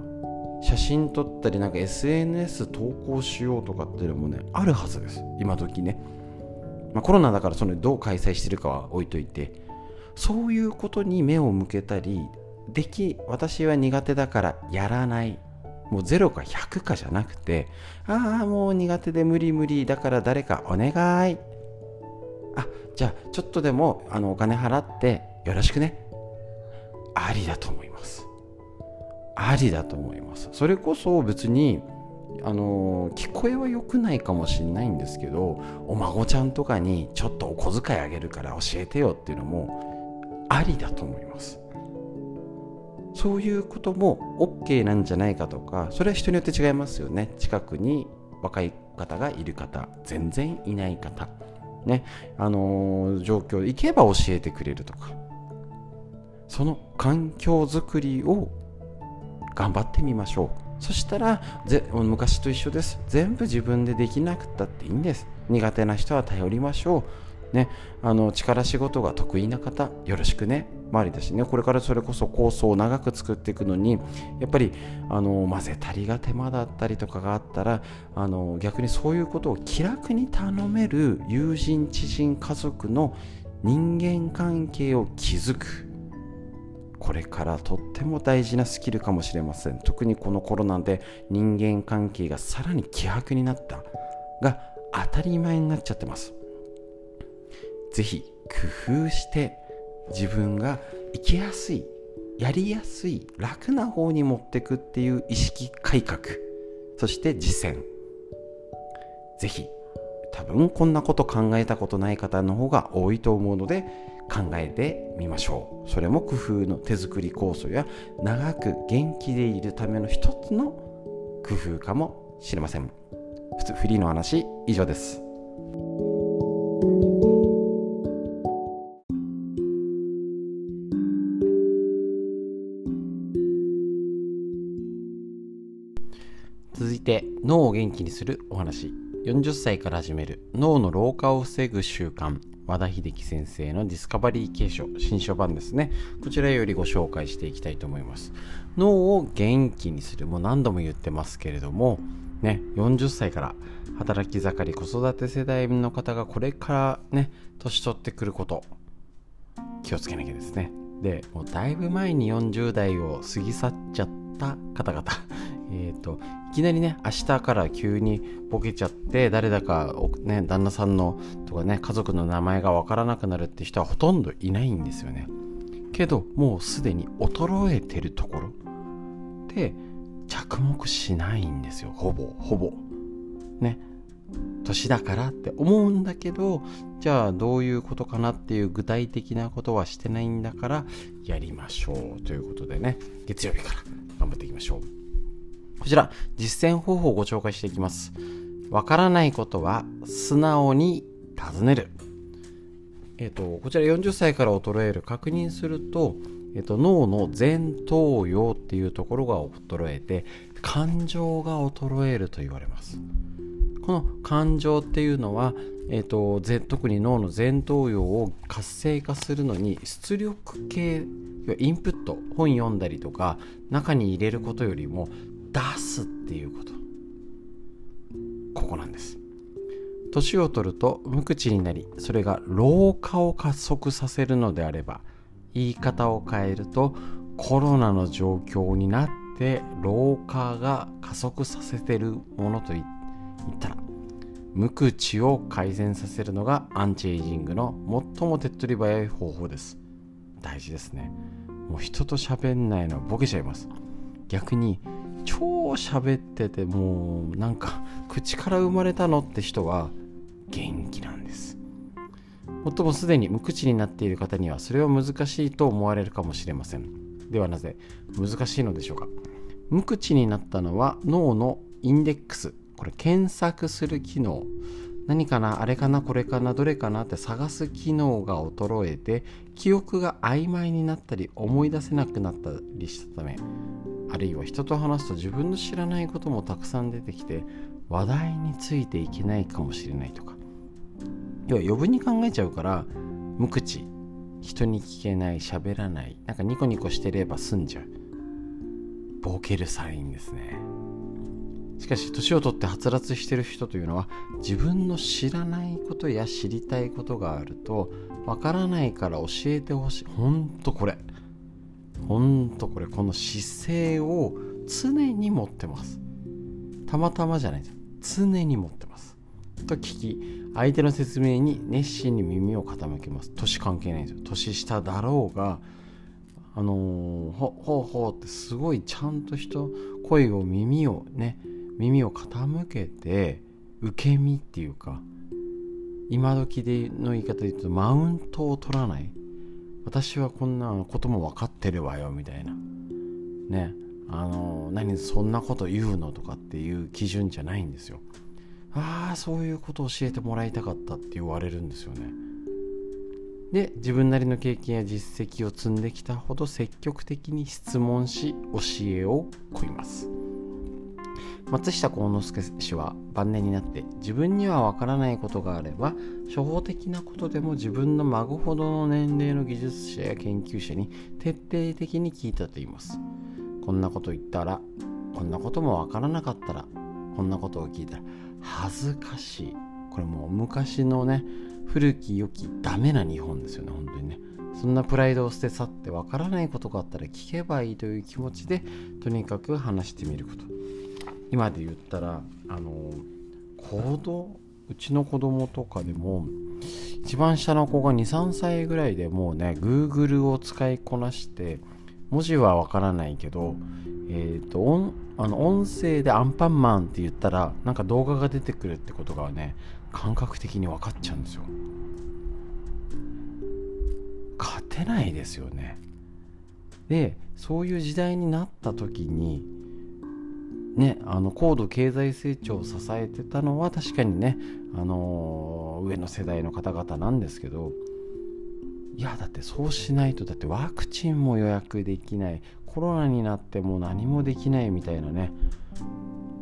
写真撮ったり、なんか SNS 投稿しようとかっていうのもね、あるはずです。今時ね。まあ、コロナだからそのどう開催してるかは置いといて、そういうことに目を向けたり、でき、私は苦手だからやらない。もう0か100かじゃなくて、ああ、もう苦手で無理無理だから誰かお願い。あ、じゃあちょっとでもあのお金払ってよろしくね。ありだと思います。ありだと思います。それこそ別にあの聞こえは良くないかもしれないんですけどお孫ちゃんとかにちょっとお小遣いあげるから教えてよっていうのもありだと思います。そういうことも OK なんじゃないかとかそれは人によって違いますよね。近くに若い方がいる方全然いない方ね。あの、状況で行けば教えてくれるとか。その環境づくりを頑張ってみましょう。そしたらぜ昔と一緒です。全部自分でできなくったっていいんです。苦手な人は頼りましょう。ね、あの力仕事が得意な方よろしくね。周りだしね。これからそれこそ構想を長く作っていくのにやっぱりあの混ぜたりが手間だったりとかがあったらあの逆にそういうことを気楽に頼める友人知人家族の人間関係を築く。これからとっても大事なスキルかもしれません。特にこのコロナで人間関係がさらに希薄になったが当たり前になっちゃってます。是非工夫して自分が生きやすいやりやすい楽な方に持ってくっていう意識改革そして実践。是非多分こんなこと考えたことない方の方が多いと思うので考えてみましょう。それも工夫の手作り酵素や長く元気でいるための一つの工夫かもしれません。フリーの話以上です。脳を元気にするお話。40歳から始める脳の老化を防ぐ習慣。和田秀樹先生のディスカバリー継承新書版ですね。こちらよりご紹介していきたいと思います。脳を元気にするもう何度も言ってますけれどもね40歳から働き盛り子育て世代の方がこれからね年取ってくること気をつけなきゃですね。でもうだいぶ前に40代を過ぎ去っちゃった方々えっ、といきなりね明日から急にボケちゃって誰だか、ね、旦那さんのとかね家族の名前がわからなくなるって人はほとんどいないんですよね。けどもうすでに衰えてるところで着目しないんですよ。ほぼほぼ。ね。年だからって思うんだけどじゃあどういうことかなっていう具体的なことはしてないんだからやりましょうということでね月曜日から頑張っていきましょう。こちら実践方法をご紹介していきます。わからないことは素直に尋ねる。えっ、とこちら40歳から衰える。確認するとえっと、脳の前頭葉っていうところが衰えて感情が衰えると言われます。この感情っていうのは、えーと、特に脳の前頭葉を活性化するのに出力系インプット本読んだりとか中に入れることよりも出すっていうこと。ここなんです。年を取ると無口になりそれが老化を加速させるのであれば言い方を変えるとコロナの状況になって老化が加速させてるものと言って言ったら無口を改善させるのがアンチエイジングの最も手っ取り早い方法です。大事ですね。もう人と喋んないのはボケちゃいます。逆に超喋っててもうなんか口から生まれたのって人は元気なんです。もっともすでに無口になっている方にはそれは難しいと思われるかもしれません。ではなぜ難しいのでしょうか。無口になったのは脳のインデックス。これ検索する機能。何かなあれかなこれかなどれかなって探す機能が衰えて記憶が曖昧になったり思い出せなくなったりしたため。あるいは人と話すと自分の知らないこともたくさん出てきて話題についていけないかもしれないとか。要は余分に考えちゃうから無口。人に聞けない喋らない。なんかニコニコしてれば済んじゃう。ボケるサインですね。しかし年を取ってはつらつしてる人というのは自分の知らないことや知りたいことがあるとわからないから教えてほしい。ほんとこれ。ほんとこれこの姿勢を常に持ってます。たまたまじゃないです。常に持ってます。と聞き相手の説明に熱心に耳を傾けます。年関係ないんですよ。年下だろうがあのー、ほほうほうってすごいちゃんと人声を耳をね耳を傾けて受け身っていうか今時での言い方で言うとマウントを取らない。私はこんなことも分かってるわよみたいな。ね。あの何そんなこと言うのとかっていう基準じゃないんですよ。ああそういうことを教えてもらいたかったって言われるんですよね。で自分なりの経験や実績を積んできたほど積極的に質問し教えを請います。松下幸之助氏は晩年になって自分にはわからないことがあれば初歩的なことでも自分の孫ほどの年齢の技術者や研究者に徹底的に聞いたと言います。こんなこと言ったらこんなこともわからなかったらこんなことを聞いたら恥ずかしい。これもう昔のね古き良きダメな日本ですよね本当にね。そんなプライドを捨て去ってわからないことがあったら聞けばいいという気持ちでとにかく話してみること。今で言ったらあの行動うちの子供とかでも一番下の子が23歳ぐらいでもうね Google を使いこなして文字はわからないけどえっ、ー、と音あの音声でアンパンマンって言ったらなんか動画が出てくるってことがね感覚的に分かっちゃうんですよ。勝てないですよね。でそういう時代になった時にね、あの高度経済成長を支えてたのは確かにね、あのー、上の世代の方々なんですけどいやだってそうしないとだってワクチンも予約できないコロナになっても何もできないみたいなね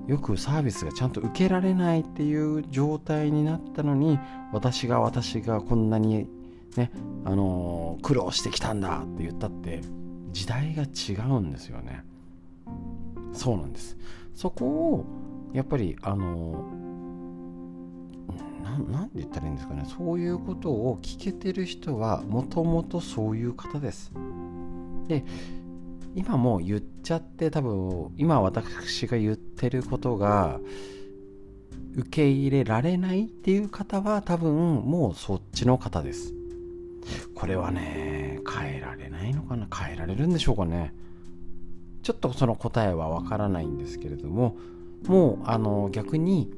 よくサービスがちゃんと受けられないっていう状態になったのに私が私がこんなにねあのー、苦労してきたんだって言ったって時代が違うんですよね。そうなんです。そこをやっぱりあの何て言ったらいいんですかね。そういうことを聞けてる人はもともとそういう方です。で今も言っちゃって多分今私が言ってることが受け入れられないっていう方は多分もうそっちの方です。これはね変えられないのかな。変えられるんでしょうかね。ちょっとその答えはわからないんですけれどももうあの逆に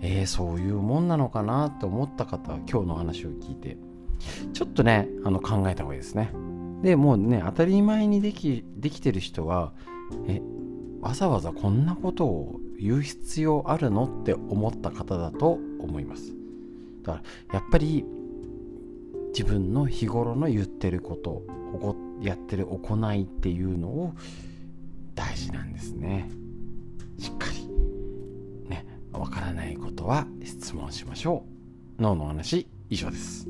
えー、そういうもんなのかなと思った方は今日の話を聞いてちょっとねあの考えた方がいいですね。でもうね当たり前にできできてる人はえわざわざこんなことを言う必要あるのって思った方だと思います。だからやっぱり自分の日頃の言ってることやってる行いっていうのを大事なんですね。しっかりねわからないことは質問しましょう。脳の話以上です。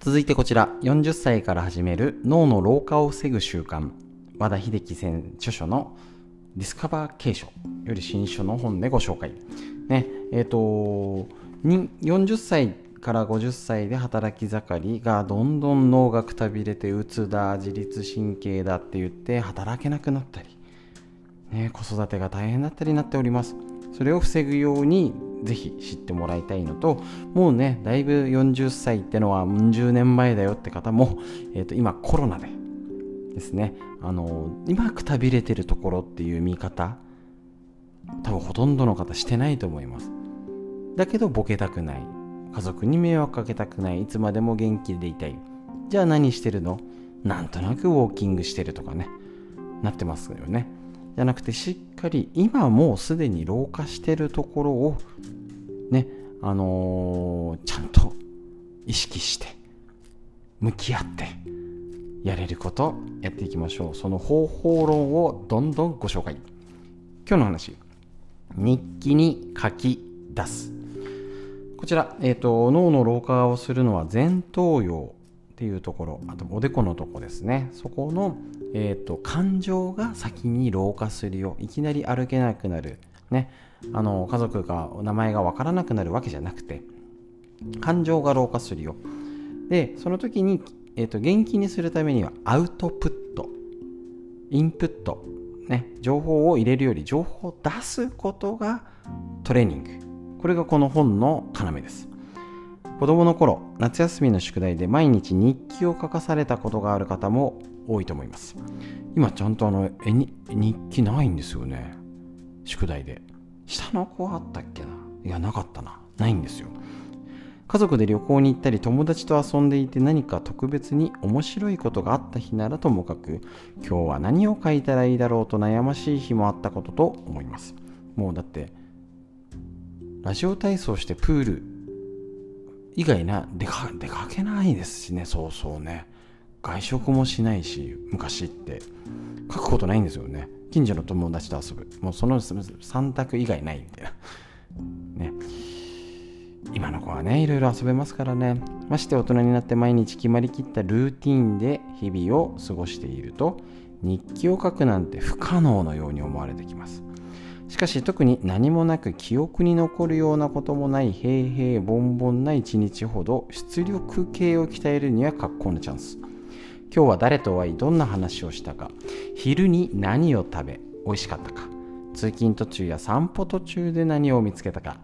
続いてこちら40歳から始める脳の老化を防ぐ習慣。和田秀樹先著書のディスカバー継承より新書の本でご紹介。ね。えっ、ー、と40歳から50歳で働き盛りがどんどん脳がくたびれてうつだ自律神経だって言って働けなくなったり、ね、子育てが大変だったりなっております。それを防ぐようにぜひ知ってもらいたいのともうねだいぶ40歳ってのはうん十年前だよって方も、えー、と今コロナでですね。あの今くたびれてるところっていう見方多分ほとんどの方してないと思います。だけどボケたくない。家族に迷惑かけたくない。いつまでも元気でいたい。じゃあ何してるの？なんとなくウォーキングしてるとかね。なってますよね。じゃなくてしっかり今もうすでに老化してるところをねあのー、ちゃんと意識して向き合ってやれることやっていきましょう。その方法論をどんどんご紹介。今日の話。日記に書き出す。こちら、えーと、脳の老化をするのは前頭葉っていうところ。あとおでこのとこですね。そこのえーと、感情が先に老化するよいきなり歩けなくなる、ね、あの家族が名前が分からなくなるわけじゃなくて。感情が老化するよ。でその時に、えーと、元気にするためにはアウトプット。インプット、ね、情報を入れるより情報を出すことがトレーニング。これがこの本の要です。子供の頃夏休みの宿題で毎日日記を書かされたことがある方も多いと思います。今ちゃんとあのえ日記ないんですよね。宿題で。下の子あったっけな？いやなかったな。ないんですよ。家族で旅行に行ったり友達と遊んでいて何か特別に面白いことがあった日ならともかく今日は何を書いたらいいだろうと悩ましい日もあったことと思います。もうだってラジオ体操してプール以外な出か出かけないですしね。そうそうね。外食もしないし昔って。書くことないんですよね。近所の友達と遊ぶ。もうその3択以外ないみたいな。ね。今の子はねいろいろ遊べますからね。まして大人になって毎日決まりきったルーティンで日々を過ごしていると日記を書くなんて不可能のように思われてきます。しかし特に何もなく記憶に残るようなこともない平平凡凡な一日ほど出力系を鍛えるには格好のチャンス。今日は誰と会いどんな話をしたか。昼に何を食べ美味しかったか。通勤途中や散歩途中で何を見つけたか。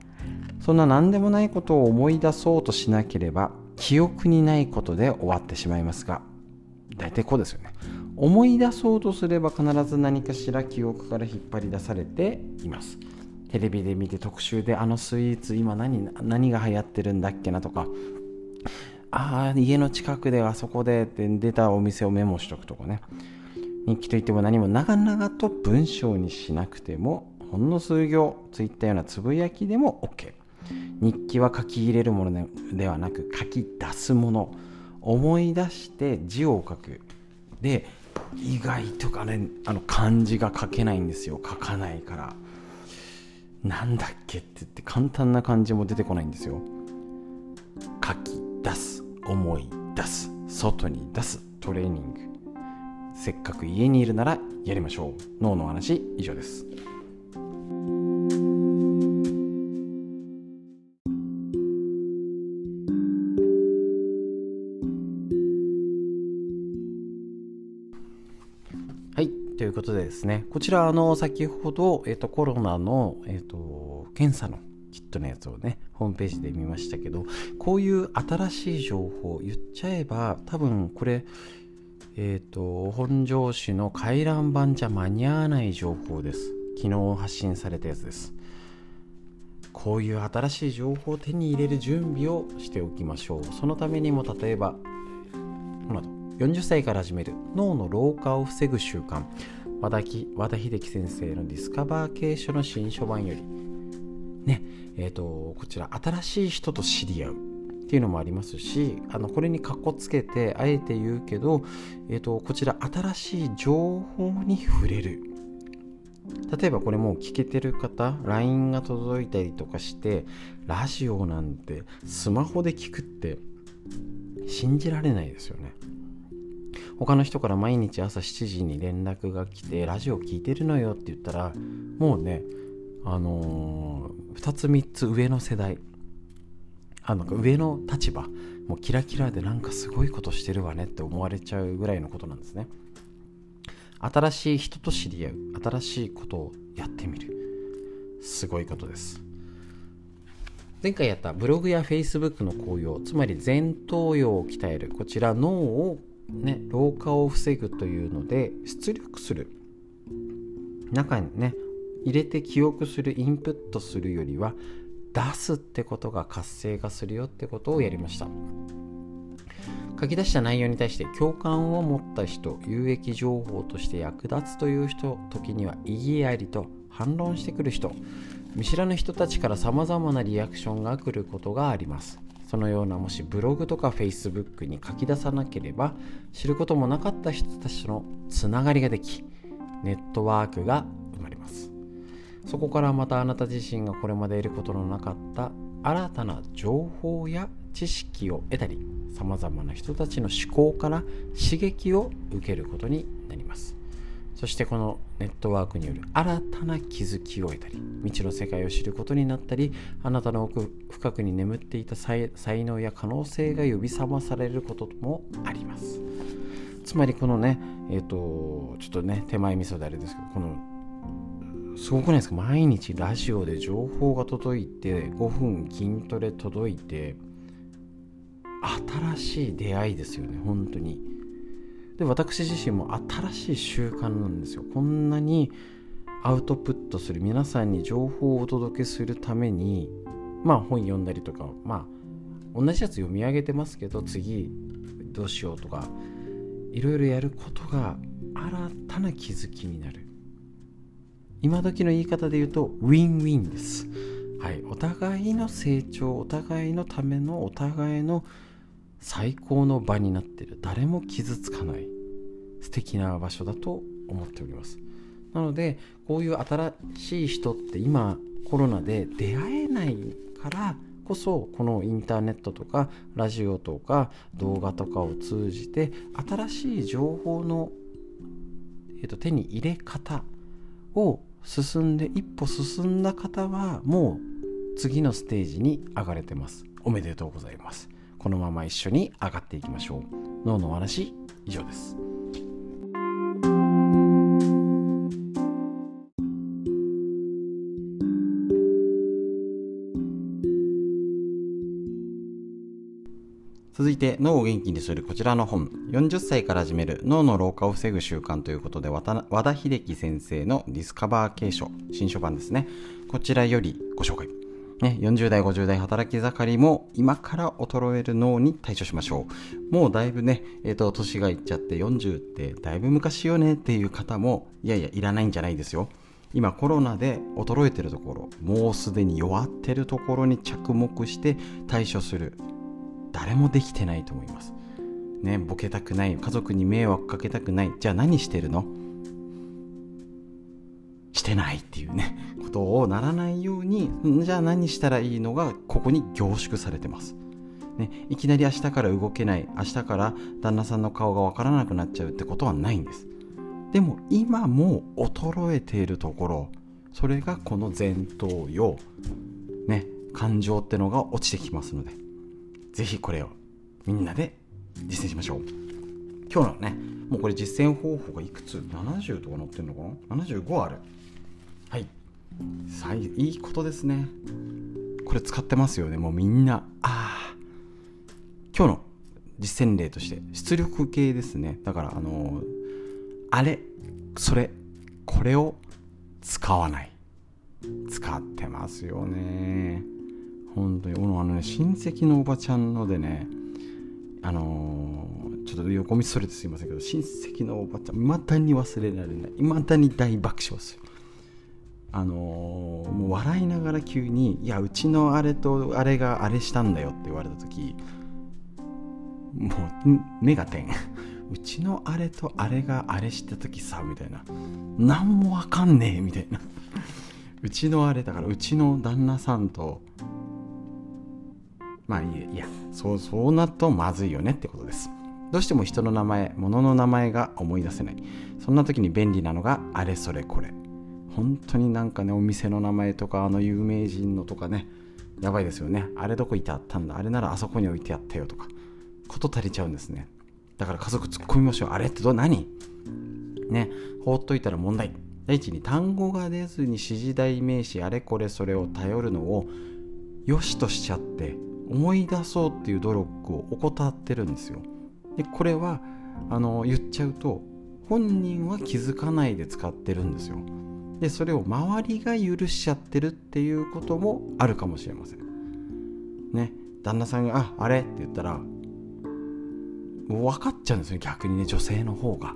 そんな何でもないことを思い出そうとしなければ記憶にないことで終わってしまいますが大体こうですよね。思い出そうとすれば必ず何かしら記憶から引っ張り出されています。テレビで見て特集であのスイーツ今何何が流行ってるんだっけなとかああ家の近くであそこでって出たお店をメモしとくとかね。日記といっても何も長々と文章にしなくてもほんの数行ついったようなつぶやきでも OK 日記は書き入れるものではなく書き出すもの思い出して字を書く。で意外とかねあの漢字が書けないんですよ。書かないから。なんだっけって言って簡単な漢字も出てこないんですよ。書き出す思い出す外に出すトレーニング。せっかく家にいるならやりましょう。脳の話以上です。ことでですね、こちら、あの、先ほど、えっ、と、コロナの、えっ、と、検査のキットのやつをね、ホームページで見ましたけど、こういう新しい情報、言っちゃえば、多分これ、えっ、と、本庄市の回覧板じゃ間に合わない情報です。昨日発信されたやつです。こういう新しい情報を手に入れる準備をしておきましょう。そのためにも、例えば、40歳から始める脳の老化を防ぐ習慣和田和田秀樹先生のディスカバー系書の新書版より。ねえーと、こちら新しい人と知り合うっていうのもありますしあのこれにかっこつけてあえて言うけど、えーと、こちら新しい情報に触れる。例えばこれもう聞けてる方 LINE が届いたりとかしてラジオなんてスマホで聞くって信じられないですよね。他の人から毎日朝7時に連絡が来てラジオ聞いてるのよって言ったらもうねあのー、2つ3つ上の世代あの上の立場もうキラキラでなんかすごいことしてるわねって思われちゃうぐらいのことなんですね。新しい人と知り合う新しいことをやってみる。すごいことです。前回やったブログやフェイスブックの効用つまり前頭葉を鍛えるこちら脳をね、老化を防ぐというので出力する。中にね入れて記憶するインプットするよりは出すってことが活性化するよってことをやりました。書き出した内容に対して共感を持った人有益情報として役立つという人時には意義ありと反論してくる人見知らぬ人たちからさまざまなリアクションが来ることがあります。そのようなもしブログとか Facebook に書き出さなければ知ることもなかった人たちとのつながりができネットワークが生まれます。そこからまたあなた自身がこれまで得ることのなかった新たな情報や知識を得たりさまざまな人たちの思考から刺激を受けることになります。そしてこのネットワークによる新たな気づきを得たり未知の世界を知ることになったりあなたの奥深くに眠っていた才能や可能性が呼び覚まされることもあります。つまりこのねえっ、ー、とちょっとね手前味噌であれですけどこのすごくないですか？毎日ラジオで情報が届いて5分筋トレ届いて新しい出会いですよね本当に。で私自身も新しい習慣なんですよ。こんなにアウトプットする皆さんに情報をお届けするためにまあ本読んだりとかまあ同じやつ読み上げてますけど次どうしようとかいろいろやることが新たな気づきになる。今時の言い方で言うとウィンウィンです。はい。お互いの成長お互いのためのお互いの最高の場になってる。誰も傷つかない。素敵な場所だと思っております。なのでこういう新しい人って今コロナで出会えないからこそこのインターネットとかラジオとか動画とかを通じて新しい情報の、えー、と手に入れ方を進んで一歩進んだ方はもう次のステージに上がれてます。おめでとうございます。このまま一緒に上がっていきましょう。脳のお話以上です。続いて脳を元気にするこちらの本。40歳から始める。脳の老化を防ぐ習慣ということで和田秀樹先生のディスカバー継承。新書版ですね。こちらよりご紹介。ね、40代、50代働き盛りも今から衰える脳に対処しましょう。もうだいぶね、えっ、ー、と、年がいっちゃって40ってだいぶ昔よねっていう方も、いやいや、いらないんじゃないですよ。今コロナで衰えてるところもうすでに弱ってるところに着目して対処する誰もできてないと思います。ねボケたくない家族に迷惑かけたくない。じゃあ何してるの？してないっていうね ことをならないようにじゃあ何したらいいのがここに凝縮されてます。ね、いきなり明日から動けない明日から旦那さんの顔がわからなくなっちゃうってことはないんです。でも今も衰えているところそれがこの前頭葉。ね感情ってのが落ちてきますので。是非これをみんなで実践しましょう。今日のねもうこれ実践方法がいくつ？70とか載ってるのかな？75ある。はい。さいいいことですね。これ使ってますよね。もうみんな。ああ今日の実践例として出力系ですね。だからあのあれそれこれを使わない。使ってますよね本当に。あのね親戚のおばちゃんのでねあのー、ちょっと横道それてすいませんけど親戚のおばちゃんいまだに忘れられない。いまだに大爆笑すよあのー、もう笑いながら急に「いやうちのあれとあれがあれしたんだよ」って言われた時もう目が点。うちのあれとあれがあれした時さみたいな。何もわかんねえみたいな。うちのあれだからうちの旦那さんとまあいやそうそうなるとまずいよねってことです。どうしても人の名前物の名前が思い出せない。そんな時に便利なのがあれそれこれ。本当になんかねお店の名前とかあの有名人のとかねやばいですよね。あれどこいてあったんだ。あれならあそこに置いてあったよとか。こと足りちゃうんですね。だから家族突っ込みましょう。あれってど何？ね。放っといたら問題。第一に単語が出ずに指示代名詞あれこれそれを頼るのを良しとしちゃって思い出そうっていう努力を怠ってるんですよ。でこれはあの言っちゃうと本人は気づかないで使ってるんですよ。でそれを周りが許しちゃってるっていうこともあるかもしれません。ね旦那さんが「ああれ?」って言ったら分かっちゃうんですよ逆にね女性の方が。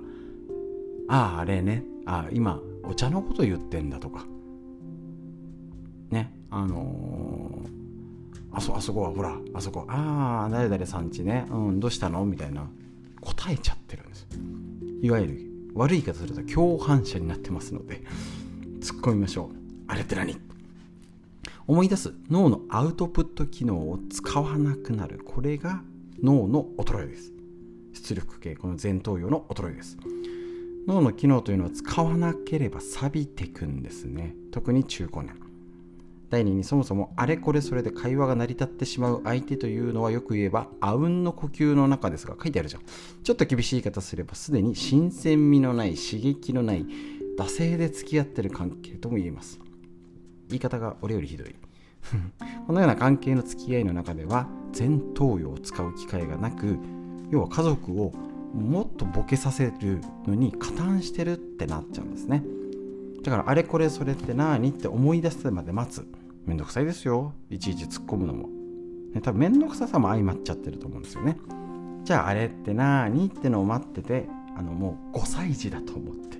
あああれね。あ今お茶のこと言ってんだとか。ねあのー、あそあそこはほらあそこああ誰々さんちね。うんどうしたの？みたいな。答えちゃってるんです。いわゆる悪い言い方すると共犯者になってますので。突っ込みましょう。あれって何？思い出す。脳のアウトプット機能を使わなくなる。これが脳の衰えです。出力系この前頭葉の衰えです。脳の機能というのは使わなければ錆びてくんですね。特に中高年。第2にそもそもあれこれそれで会話が成り立ってしまう相手というのはよく言えばあうんの呼吸の中ですが書いてあるじゃん。ちょっと厳しい言い方すればすでに新鮮味のない刺激のない惰性で付き合ってる関係とも言えます。言い方が俺よりひどい。このような関係の付き合いの中では前頭葉を使う機会がなく要は家族をもっとボケさせるのに加担してるってなっちゃうんですね。だからあれこれそれって何って思い出すまで待つ。めんどくさいですよ。いちいち突っ込むのも、ね、多分めんどくささも相まっちゃってると思うんですよね。じゃああれって何ってのを待っててあのもう5歳児だと思って。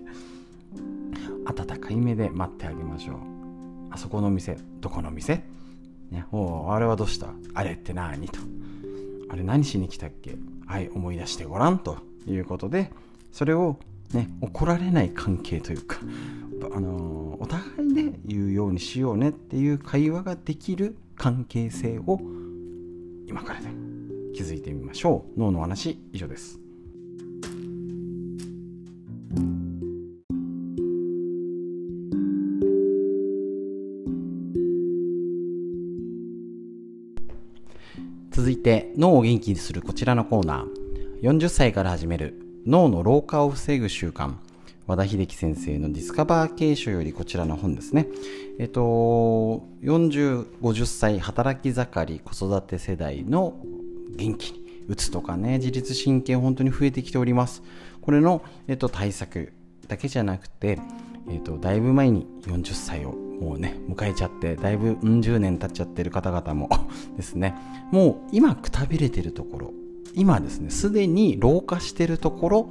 温かい目で待ってあげましょう。あそこの店どこの店？ね、おあれはどうした？あれって何と。あれ何しに来たっけ？はい思い出してごらんということでそれをね怒られない関係というかあのお互いで言うようにしようねっていう会話ができる関係性を今からで気づいてみましょう。脳の話以上です。続いて脳を元気にするこちらのコーナー。40歳から始める脳の老化を防ぐ習慣和田秀樹先生のディスカバー継承よりこちらの本ですね。えっと、40、50歳働き盛り子育て世代の元気に、うつとかね、自律神経本当に増えてきております。これの、えっと、対策だけじゃなくて、えっと、だいぶ前に40歳をもうね、迎えちゃって、だいぶうん十年経っちゃってる方々も ですね、もう今くたびれてるところ、今ですね、すでに老化してるところ、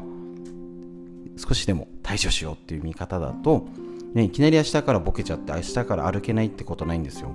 少しでも対処しようっていう見方だと、ね、いきなり明日からボケちゃって明日から歩けないってことないんですよ。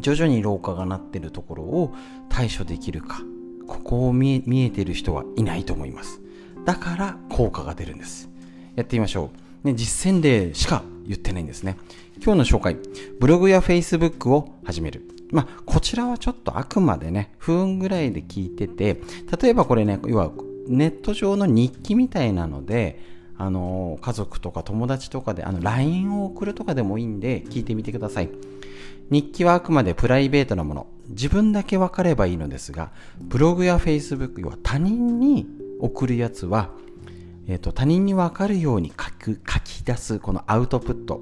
徐々に老化がなってるところを対処できるかここを見えてる人はいないと思います。だから効果が出るんです。やってみましょう、ね、実践例しか言ってないんですね。今日の紹介ブログや Facebook を始める。まあ、こちらはちょっとあくまでね、不運ぐらいで聞いてて、例えばこれね、要はネット上の日記みたいなので、あの家族とか友達とかであの LINE を送るとかでもいいんで聞いてみてください。日記はあくまでプライベートなもの。自分だけ分かればいいのですがブログや Facebook 要は他人に送るやつは、えーと、他人に分かるように書く書き出すこのアウトプット。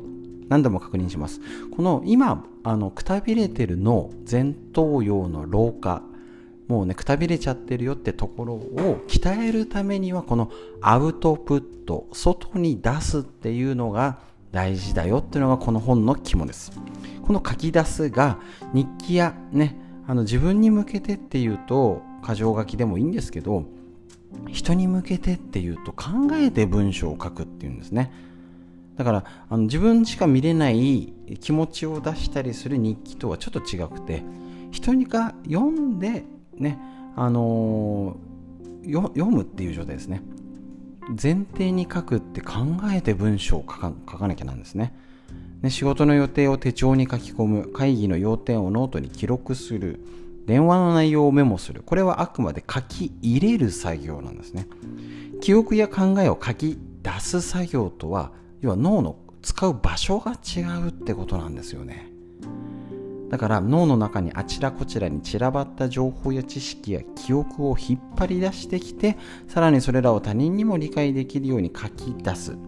何度も確認します。この今あのくたびれてる脳前頭葉の老化。もうねくたびれちゃってるよってところを鍛えるためにはこのアウトプット外に出すっていうのが大事だよっていうのがこの本の肝です。この書き出すが日記やねあの自分に向けてっていうと箇条書きでもいいんですけど人に向けてっていうと考えて文章を書くっていうんですねだからあの自分しか見れない気持ちを出したりする日記とはちょっと違くて人にか読んでね、あのー、読むっていう状態ですね。前提に書くって考えて文章を書か書かなきゃなんですねね。仕事の予定を手帳に書き込む、会議の要点をノートに記録する、電話の内容をメモする。これはあくまで書き入れる作業なんですね。記憶や考えを書き出す作業とは、要は脳の使う場所が違うってことなんですよね。だから脳の中にあちらこちらに散らばった情報や知識や記憶を引っ張り出してきてさらにそれらを他人にも理解できるように書き出す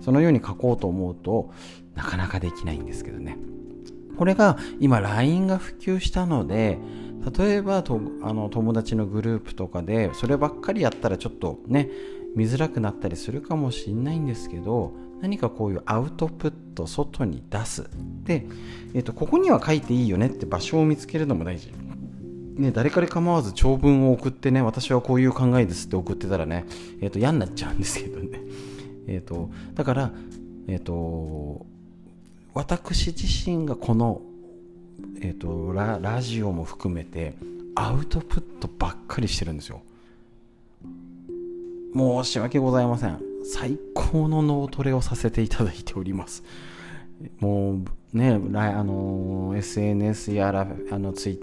そのように書こうと思うとなかなかできないんですけどねこれが今 LINE が普及したので例えばとあの友達のグループとかでそればっかりやったらちょっとね見づらくなったりするかもしれないんですけど何かこういうアウトプット外に出すで、えーと、ここには書いていいよねって場所を見つけるのも大事ね、誰から構わず長文を送ってね、私はこういう考えですって送ってたらね、え、ー、と、嫌になっちゃうんですけどね。えっ、ー、と、だから、えっ、ー、と、私自身がこの、えっ、とラ、ラジオも含めて、アウトプットばっかりしてるんですよ。申し訳ございません。最高の脳トレをさせていただいております。もうね、あの SNS やらあのツイ、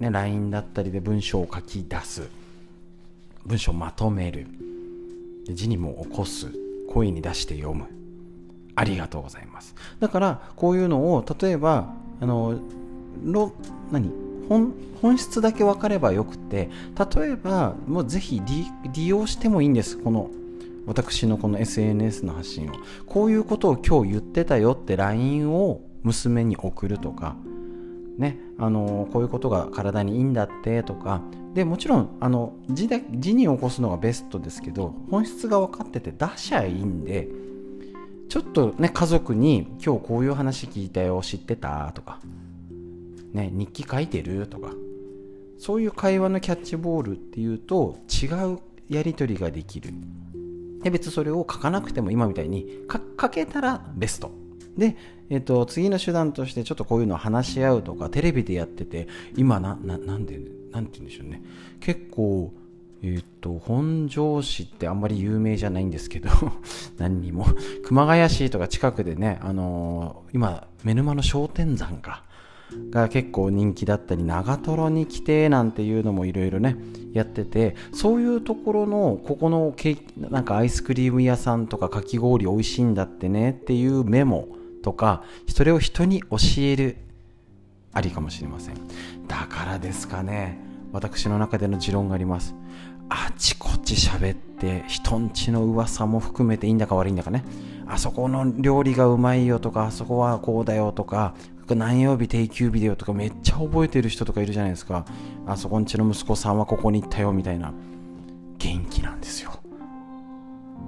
ね、LINE だったりで文章を書き出す。文章をまとめる。字にも起こす。声に出して読む。ありがとうございます。だから、こういうのを、例えば、あの、の何？本本質だけ分かればよくて例えばもうぜひ利用してもいいんです。この私のこの SNS の発信を。こういうことを今日言ってたよって LINE を娘に送るとかねあのこういうことが体にいいんだってとか。でもちろんあの字で字に起こすのがベストですけど本質が分かってて出しゃいいんでちょっとね家族に今日こういう話聞いたよ知ってたとか。ね日記書いてる？とか。そういう会話のキャッチボールっていうと違うやり取りができる。で別にそれを書かなくても今みたいに書けたらベスト。で、えっと、次の手段としてちょっとこういうのを話し合うとかテレビでやってて今なななんでなんて言うんでしょうね。結構えっと本庄市ってあんまり有名じゃないんですけど 何にも。熊谷市とか近くでねあのー、今目沼の商店山か。が結構人気だったり長瀞に来てなんていうのもいろいろねやっててそういうところのここのケなんかアイスクリーム屋さんとかかき氷美味しいんだってねっていうメモとかそれを人に教えるありかもしれません。だからですかね私の中での持論があります。あちこち喋って人んちの噂も含めていいんだか悪いんだかね。あそこの料理がうまいよとかあそこはこうだよとか何曜日定休日だよとかめっちゃ覚えてる人とかいるじゃないですか。あそこんちの息子さんはここに行ったよみたいな。元気なんですよ。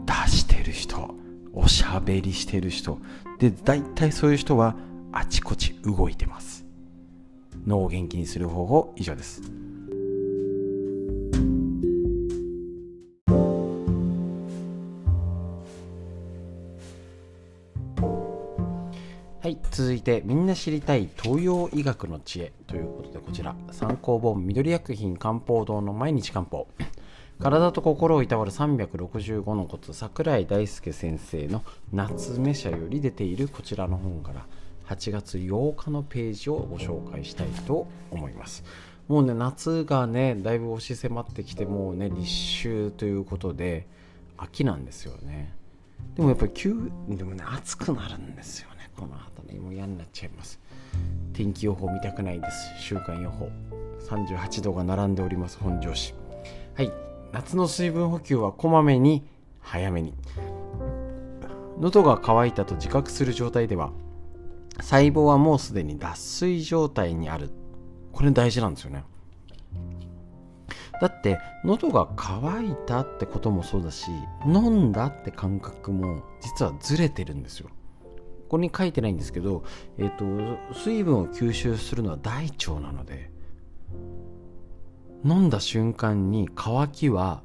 出してる人おしゃべりしてる人。で大体そういう人はあちこち動いてます。脳を元気にする方法以上です。はい続いてみんな知りたい東洋医学の知恵ということでこちら参考本緑薬品漢方堂の毎日漢方。体と心をいたわる365のコツ桜井大輔先生の夏目社より出ているこちらの本から8月8日のページをご紹介したいと思います。もうね夏がねだいぶ押し迫ってきてもうね立秋ということで秋なんですよね。でもやっぱり急でもね暑くなるんですよね。この後ねもう嫌になっちゃいます。天気予報見たくないです。週間予報。38度が並んでおります本庄市。はい。夏の水分補給はこまめに早めに。喉が渇いたと自覚する状態では細胞はもうすでに脱水状態にある。これ大事なんですよね。だって喉が渇いたってこともそうだし飲んだって感覚も実はずれてるんですよ。ここに書いてないんですけど、えーと、水分を吸収するのは大腸なので飲んだ瞬間に渇きは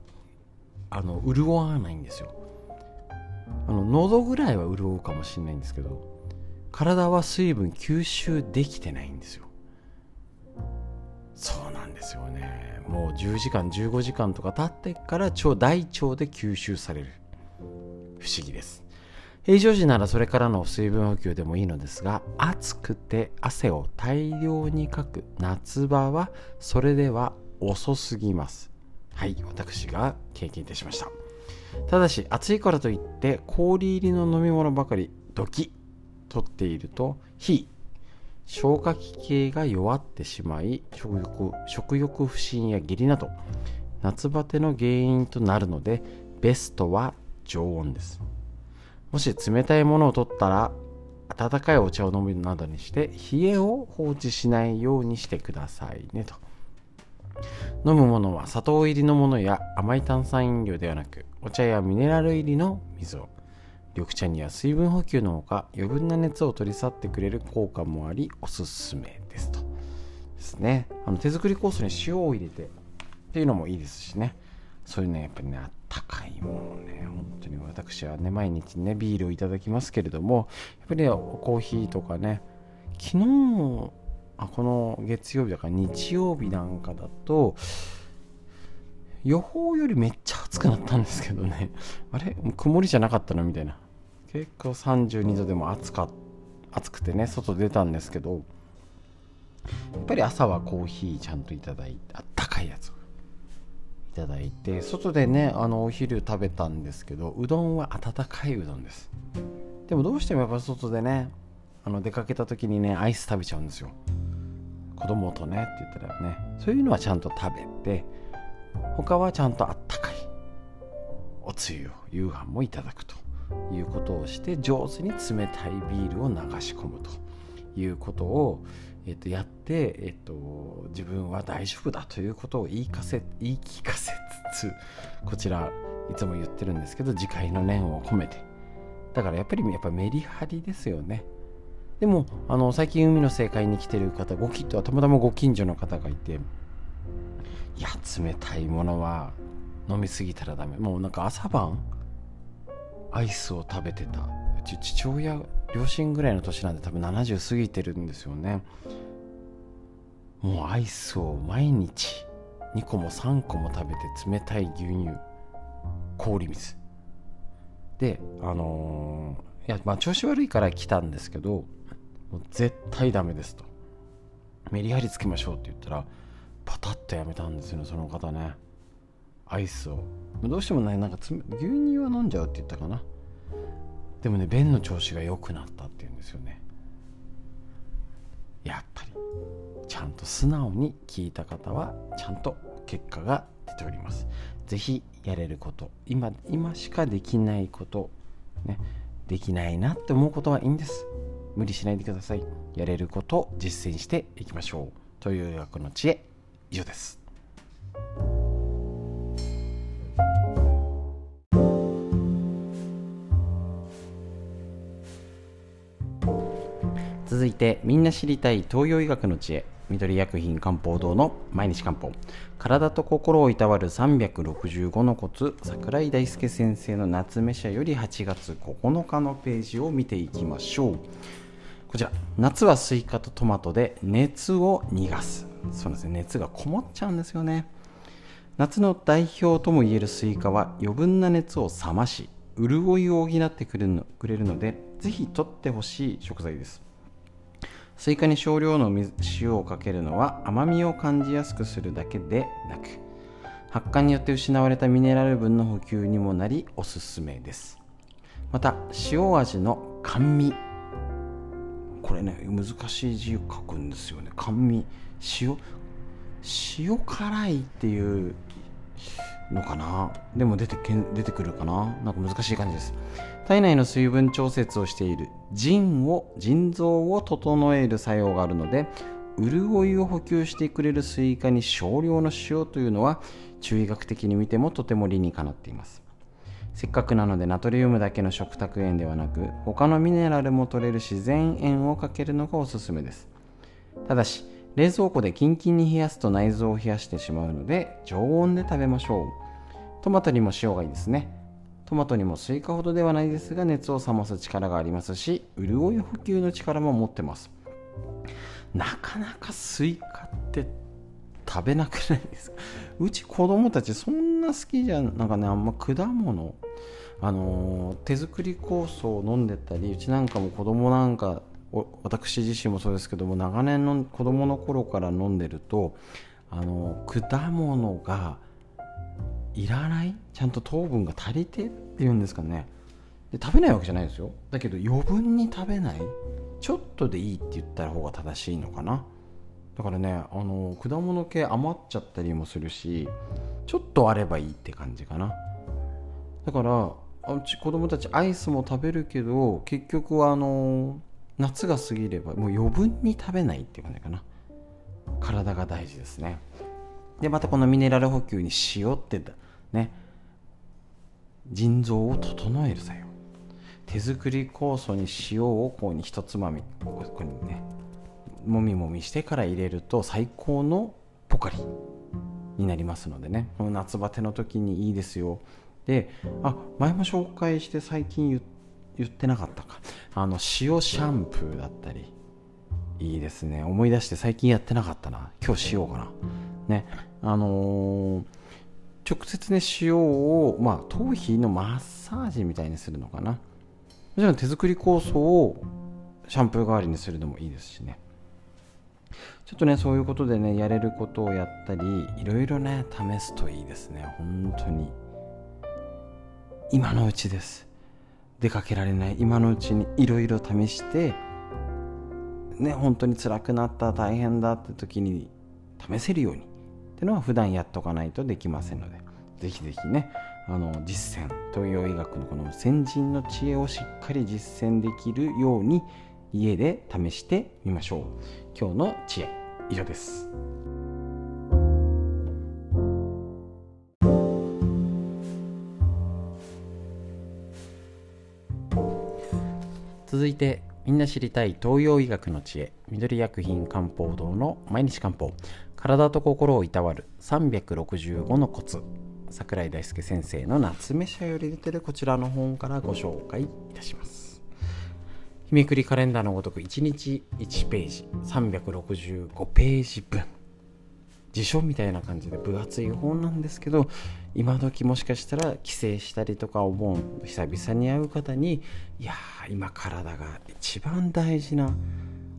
あの潤わないんですよ。あの喉ぐらいは潤うかもしれないんですけど体は水分吸収できてないんですよ。そうなんですよね。もう10時間15時間とか経ってから腸大腸で吸収される。不思議です。平常時ならそれからの水分補給でもいいのですが暑くて汗を大量にかく夏場はそれでは遅すぎます。はい私が経験いたしました。ただし暑いからといって氷入りの飲み物ばかりドキ取っていると非消化器系が弱ってしまい食欲食欲不振や下痢など夏バテの原因となるのでベストは常温です。もし冷たいものを取ったら温かいお茶を飲むなどにして冷えを放置しないようにしてくださいねと。飲むものは砂糖入りのものや甘い炭酸飲料ではなくお茶やミネラル入りの水を。緑茶には水分補給のほか余分な熱を取り去ってくれる効果もありおすすめですと。ですね。あの手作り酵素に塩を入れてっていうのもいいですしね。そういうねやっぱりねたかいものね本当に私はね毎日ねビールをいただきますけれどもやっぱりコーヒーとかね昨日あこの月曜日だから日曜日なんかだと予報よりめっちゃ暑くなったんですけどね。あれ？曇りじゃなかったの？みたいな。結構32度でも暑か暑くてね外出たんですけどやっぱり朝はコーヒーちゃんといただいてあったかいやつを。いただいて外でねあのお昼食べたんですけどうどんは温かいうどんです。でもどうしてもやっぱ外でねあの出かけた時にねアイス食べちゃうんですよ。子供とねって言ったらね。そういうのはちゃんと食べて他はちゃんとあったかいおつゆを夕飯もいただくということをして上手に冷たいビールを流し込むと。いうことを、えっと、やって、えっと、自分は大丈夫だということを言いかせ言い聞かせつつこちらいつも言ってるんですけど次回の念を込めて。だからやっぱりやっぱメリハリですよね。でもあの最近海の正解に来てる方ごきっとたまたまご近所の方がいていや冷たいものは飲みすぎたらダメ。もうなんか朝晩アイスを食べてた。うち父親両親ぐらいの年なんで多分70過ぎてるんですよね。もうアイスを毎日2個も3個も食べて冷たい牛乳氷水。であのー、いやまあ調子悪いから来たんですけどもう絶対ダメですと。メリハリつけましょうって言ったらパタッとやめたんですよねその方ね。アイスを。どうしてもねなんか牛乳は飲んじゃうって言ったかな。でもね便の調子が良くなったって言うんですよね。やっぱり。ちゃんと素直に聞いた方はちゃんと結果が出ております。是非やれること。今今しかできないこと。ね。できないなって思うことはいいんです。無理しないでください。やれることを実践していきましょう。という学の知恵。以上です。続いてみんな知りたい東洋医学の知恵。緑薬品漢方堂の毎日漢方。体と心をいたわる365のコツ。桜井大輔先生の夏目社より8月9日のページを見ていきましょう。こちら。夏はスイカとトマトで熱を逃がす。そうですね。熱がこもっちゃうんですよね。夏の代表ともいえるスイカは余分な熱を冷まし潤いを補ってくれるのでぜひ取ってほしい食材です。スイカに少量の塩をかけるのは甘みを感じやすくするだけでなく発汗によって失われたミネラル分の補給にもなりおすすめです。また塩味の鹹味。これね難しい字を書くんですよね。鹹味。塩塩辛いっていうのかな？でも出てけ出てくるかな？なんか難しい感じです。体内の水分調節をしている腎を腎臓を整える作用があるので潤いを補給してくれるスイカに少量の塩というのは中医学的に見てもとても理にかなっています。せっかくなのでナトリウムだけの食卓塩ではなく他のミネラルも取れる自然塩をかけるのがおすすめです。ただし冷蔵庫でキンキンに冷やすと内臓を冷やしてしまうので常温で食べましょう。トマトにも塩がいいですね。トマトにもスイカほどではないですが熱を冷ます力がありますし潤い補給の力も持ってます。なかなかスイカって食べなくないですか？うち子供たちそんな好きじゃなんかねあんま果物あのー、手作り酵素を飲んでたりうちなんかも子供なんか私自身もそうですけども長年の子供の頃から飲んでるとあの果物がいらないちゃんと糖分が足りてっていうんですかね。で食べないわけじゃないですよ。だけど余分に食べない。ちょっとでいいって言った方が正しいのかな。だからねあの果物系余っちゃったりもするしちょっとあればいいって感じかな。だからうち子供たちアイスも食べるけど結局はあの夏が過ぎればもう余分に食べないっていう感じかな。体が大事ですね。でまたこのミネラル補給に塩ってね。腎臓を整える作用。手作り酵素に塩をこうに一つまみここにねもみもみしてから入れると最高のポカリになりますのでね。この夏バテの時にいいですよ。であ前も紹介して最近言ってなかったか。あの塩シャンプーだったりいいですね。思い出して最近やってなかったな。今日しようかな。ね。あのー、直接ね塩をまあ頭皮のマッサージみたいにするのかな。もちろん手作り酵素をシャンプー代わりにするのもいいですしね。ちょっとねそういうことでねやれることをやったりいろいろね試すといいですね。本当に。今のうちです。出かけられない。今のうちにいろいろ試してね本当に辛くなった大変だって時に試せるように。ってのは普段やっとかないとできませんので。ぜひぜひねあの実践東洋医学のこの先人の知恵をしっかり実践できるように家で試してみましょう。今日の知恵以上です。続いてみんな知りたい東洋医学の知恵緑薬品漢方堂の毎日漢方。体と心をいたわる365のコツ。桜井大輔先生の夏目社より出てるこちらの本からご紹介いたします。日めくりカレンダーのごとく1日1ページ365ページ分。辞書みたいな感じで分厚い本なんですけど今時もしかしたら帰省したりとかお盆久々に会う方にいや今体が一番大事な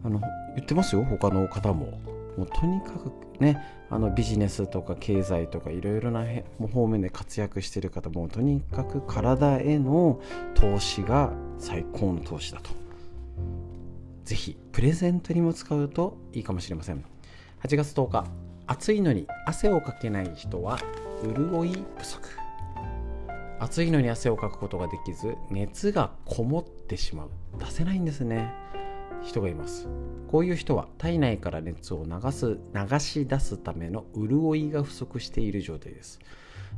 あの言ってますよ？他の方も。もうとにかくねあのビジネスとか経済とかいろいろな方面で活躍してる方もとにかく体への投資が最高の投資だと。ぜひプレゼントにも使うといいかもしれません。8月10日暑いのに汗をかけない人は潤い不足。暑いのに汗をかくことができず熱がこもってしまう。出せないんですね。人がいます。こういう人は体内から熱を流す流し出すための潤いが不足している状態です。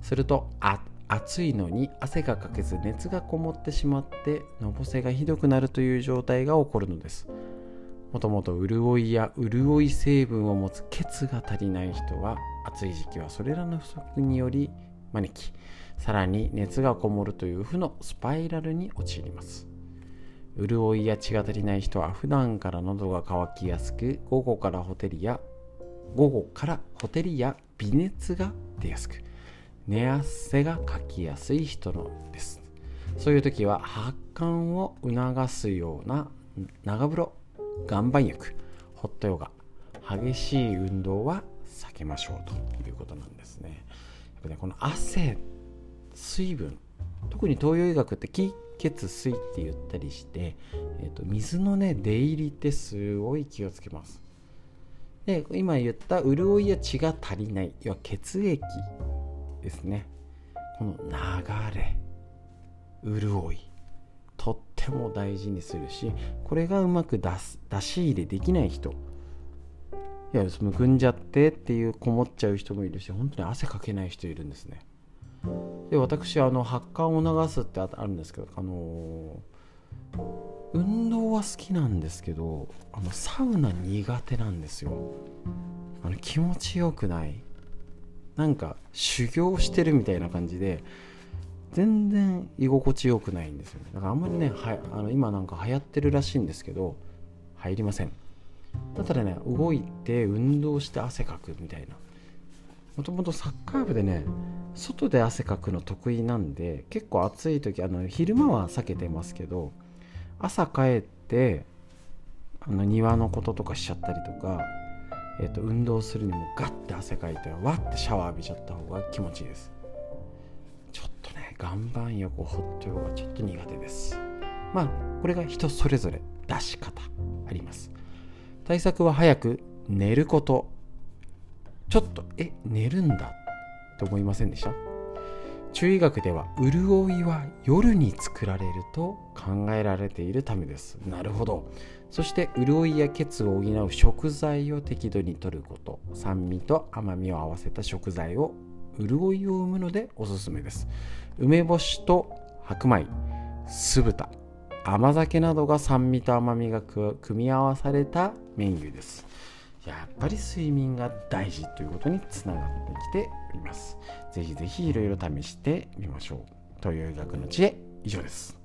すると暑いのに汗がかけず熱がこもってしまってのぼせがひどくなるという状態が起こるのです。もともと潤いや潤い成分を持つ血が足りない人は暑い時期はそれらの不足により招きさらに熱がこもるという負のスパイラルに陥ります。潤いや血が足りない人は普段から喉が渇きやすく午後からホテルや午後からホテルや微熱が出やすく寝汗がかきやすい人のです。そういう時は発汗を促すような長風呂岩盤浴ホットヨガ激しい運動は避けましょうということなんですね。やっぱねこの汗水分特に東洋医学って気血水って言ったりして、えーと、水のね出入りってすごい気をつけますで今言った潤いや血が足りない要は血液ですねこの流れ潤いとっても大事にするしこれがうまく出す出し入れできない人いやむくんじゃってっていうこもっちゃう人もいるし本当に汗かけない人いるんですねで私あの発汗を流すってあるんですけどあの運動は好きなんですけどあのサウナ苦手なんですよ。あの気持ちよくない。なんか修行してるみたいな感じで全然居心地よくないんですよね。だからあんまりねはあの今なんか流行ってるらしいんですけど入りません。だったらね動いて運動して汗かくみたいな。もともとサッカー部でね外で汗かくの得意なんで結構暑い時あの昼間は避けてますけど朝帰ってあの庭のこととかしちゃったりとか、えー、と運動するにもガッて汗かいてわってシャワー浴びちゃった方が気持ちいいです。ちょっとね岩盤浴ホットヨガちょっと苦手です。まあこれが人それぞれ出し方あります。対策は早く寝ること。ちょっとえ寝るんだと思いませんでした？中医学では潤いは夜に作られると考えられているためです。なるほど。そして潤いや血を補う食材を適度に摂ること。酸味と甘みを合わせた食材を潤いを生むのでおすすめです。梅干しと白米。酢豚。甘酒などが酸味と甘みが組み合わされたメニューです。やっぱり睡眠が大事ということにつながってきております。ぜひぜひいろいろ試してみましょう。東洋医学の知恵以上です。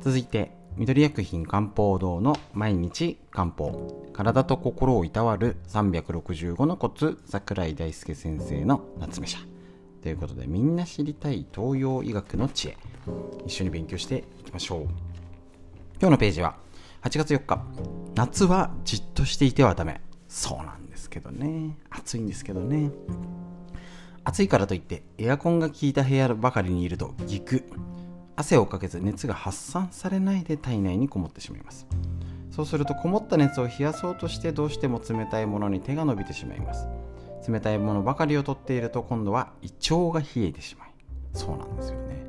続いて緑薬品漢方堂の毎日漢方。体と心をいたわる365のコツ桜井大輔先生の夏目社。ということでみんな知りたい東洋医学の知恵。一緒に勉強していきましょう。今日のページは8月4日。夏はじっとしていてはダメ。そうなんですけどね。暑いんですけどね。暑いからといってエアコンが効いた部屋ばかりにいるとギク。汗をかけず熱が発散されないで体内にこもってしまいます。そうするとこもった熱を冷やそうとしてどうしても冷たいものに手が伸びてしまいます。冷たいものばかりをとっていると今度は胃腸が冷えてしまいそうなんですよね。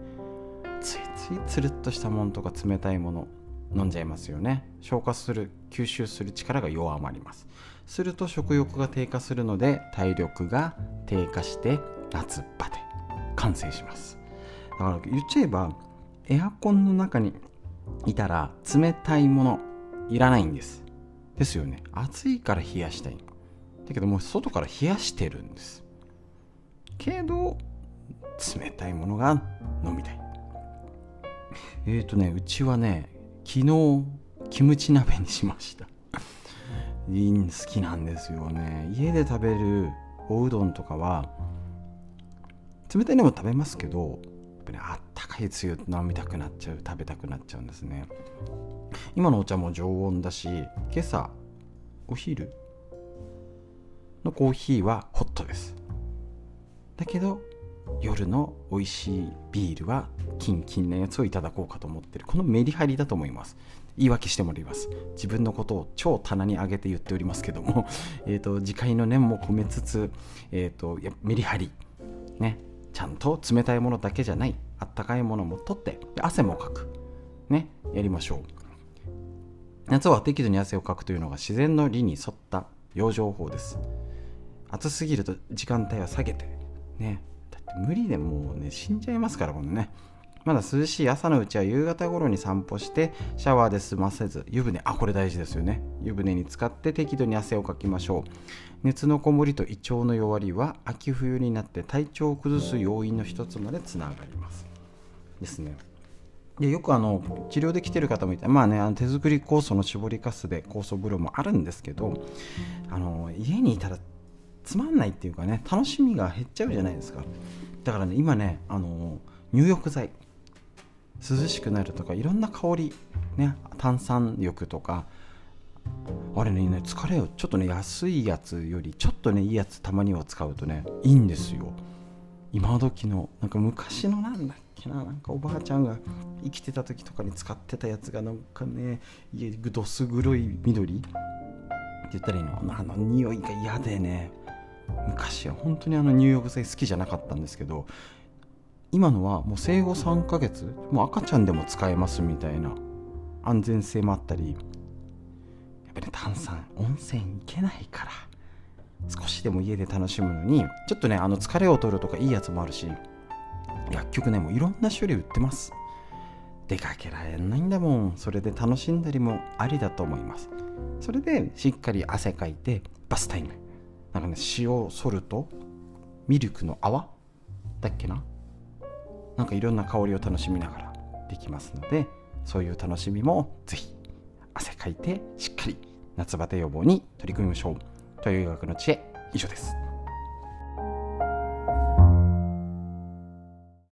ついついつるっとしたものとか冷たいもの飲んじゃいますよね。消化する吸収する力が弱まります。すると食欲が低下するので体力が低下して夏バテ完成します。だから言っちゃえばエアコンの中にいたら冷たいものいらないんです。ですよね。暑いから冷やしたいだけどもう外から冷やしてるんです。けど冷たいものが飲みたい。えっ、ー、とねうちはね昨日キムチ鍋にしました。いい好きなんですよね。家で食べるおうどんとかは冷たいのも食べますけどやっぱりあったかいつゆ飲みたくなっちゃう食べたくなっちゃうんですね。今のお茶も常温だし今朝お昼のコーヒーはホットです。だけど夜の美味しいビールはキンキンなやつをいただこうかと思ってる。このメリハリだと思います。言い訳してもらいます。自分のことを超棚に上げて言っておりますけども、えと、次回の念も込めつつ、えーと、とメリハリ。ね。ちゃんと冷たいものだけじゃない。あったかいものも取って汗もかく。ね。やりましょう。夏は適度に汗をかくというのが自然の理に沿った養生法です。暑すぎると時間帯は下げて。ね。だって無理でもうね死んじゃいますからもんね。まだ涼しい朝のうちは夕方頃に散歩してシャワーで済ませず湯船。あこれ大事ですよね。湯船に浸かって適度に汗をかきましょう。熱のこもりと胃腸の弱りは秋冬になって体調を崩す要因の一つまでつながります。ですね。でよくあの治療で来てる方もいて、まあね、あの手作り酵素の絞りかすで酵素風呂もあるんですけどあの家にいたらつまんないっていうかね楽しみが減っちゃうじゃないですか。だからね今ねあの入浴剤涼しくなるとかいろんな香り、ね、炭酸浴とかあれね疲れをちょっとね安いやつよりちょっとねいいやつたまには使うとねいいんですよ。今時のなんか昔のなんだっけななんかおばあちゃんが生きてた時とかに使ってたやつがなんかねどす黒い緑って言ったらいいのあの匂いが嫌でね。昔は本当にあの入浴剤好きじゃなかったんですけど今のはもう生後3ヶ月もう赤ちゃんでも使えますみたいな安全性もあったりやっぱり、ね、炭酸温泉行けないから少しでも家で楽しむのにちょっとねあの疲れを取るとかいいやつもあるし薬局ねもういろんな種類売ってます。出かけられないんだもん。それで楽しんだりもありだと思います。それでしっかり汗かいてバスタイム。なんかね塩ソルト？ミルクの泡？だっけな？なんかいろんな香りを楽しみながらできますのでそういう楽しみも是非汗かいてしっかり夏バテ予防に取り組みましょう。という医学の知恵以上です。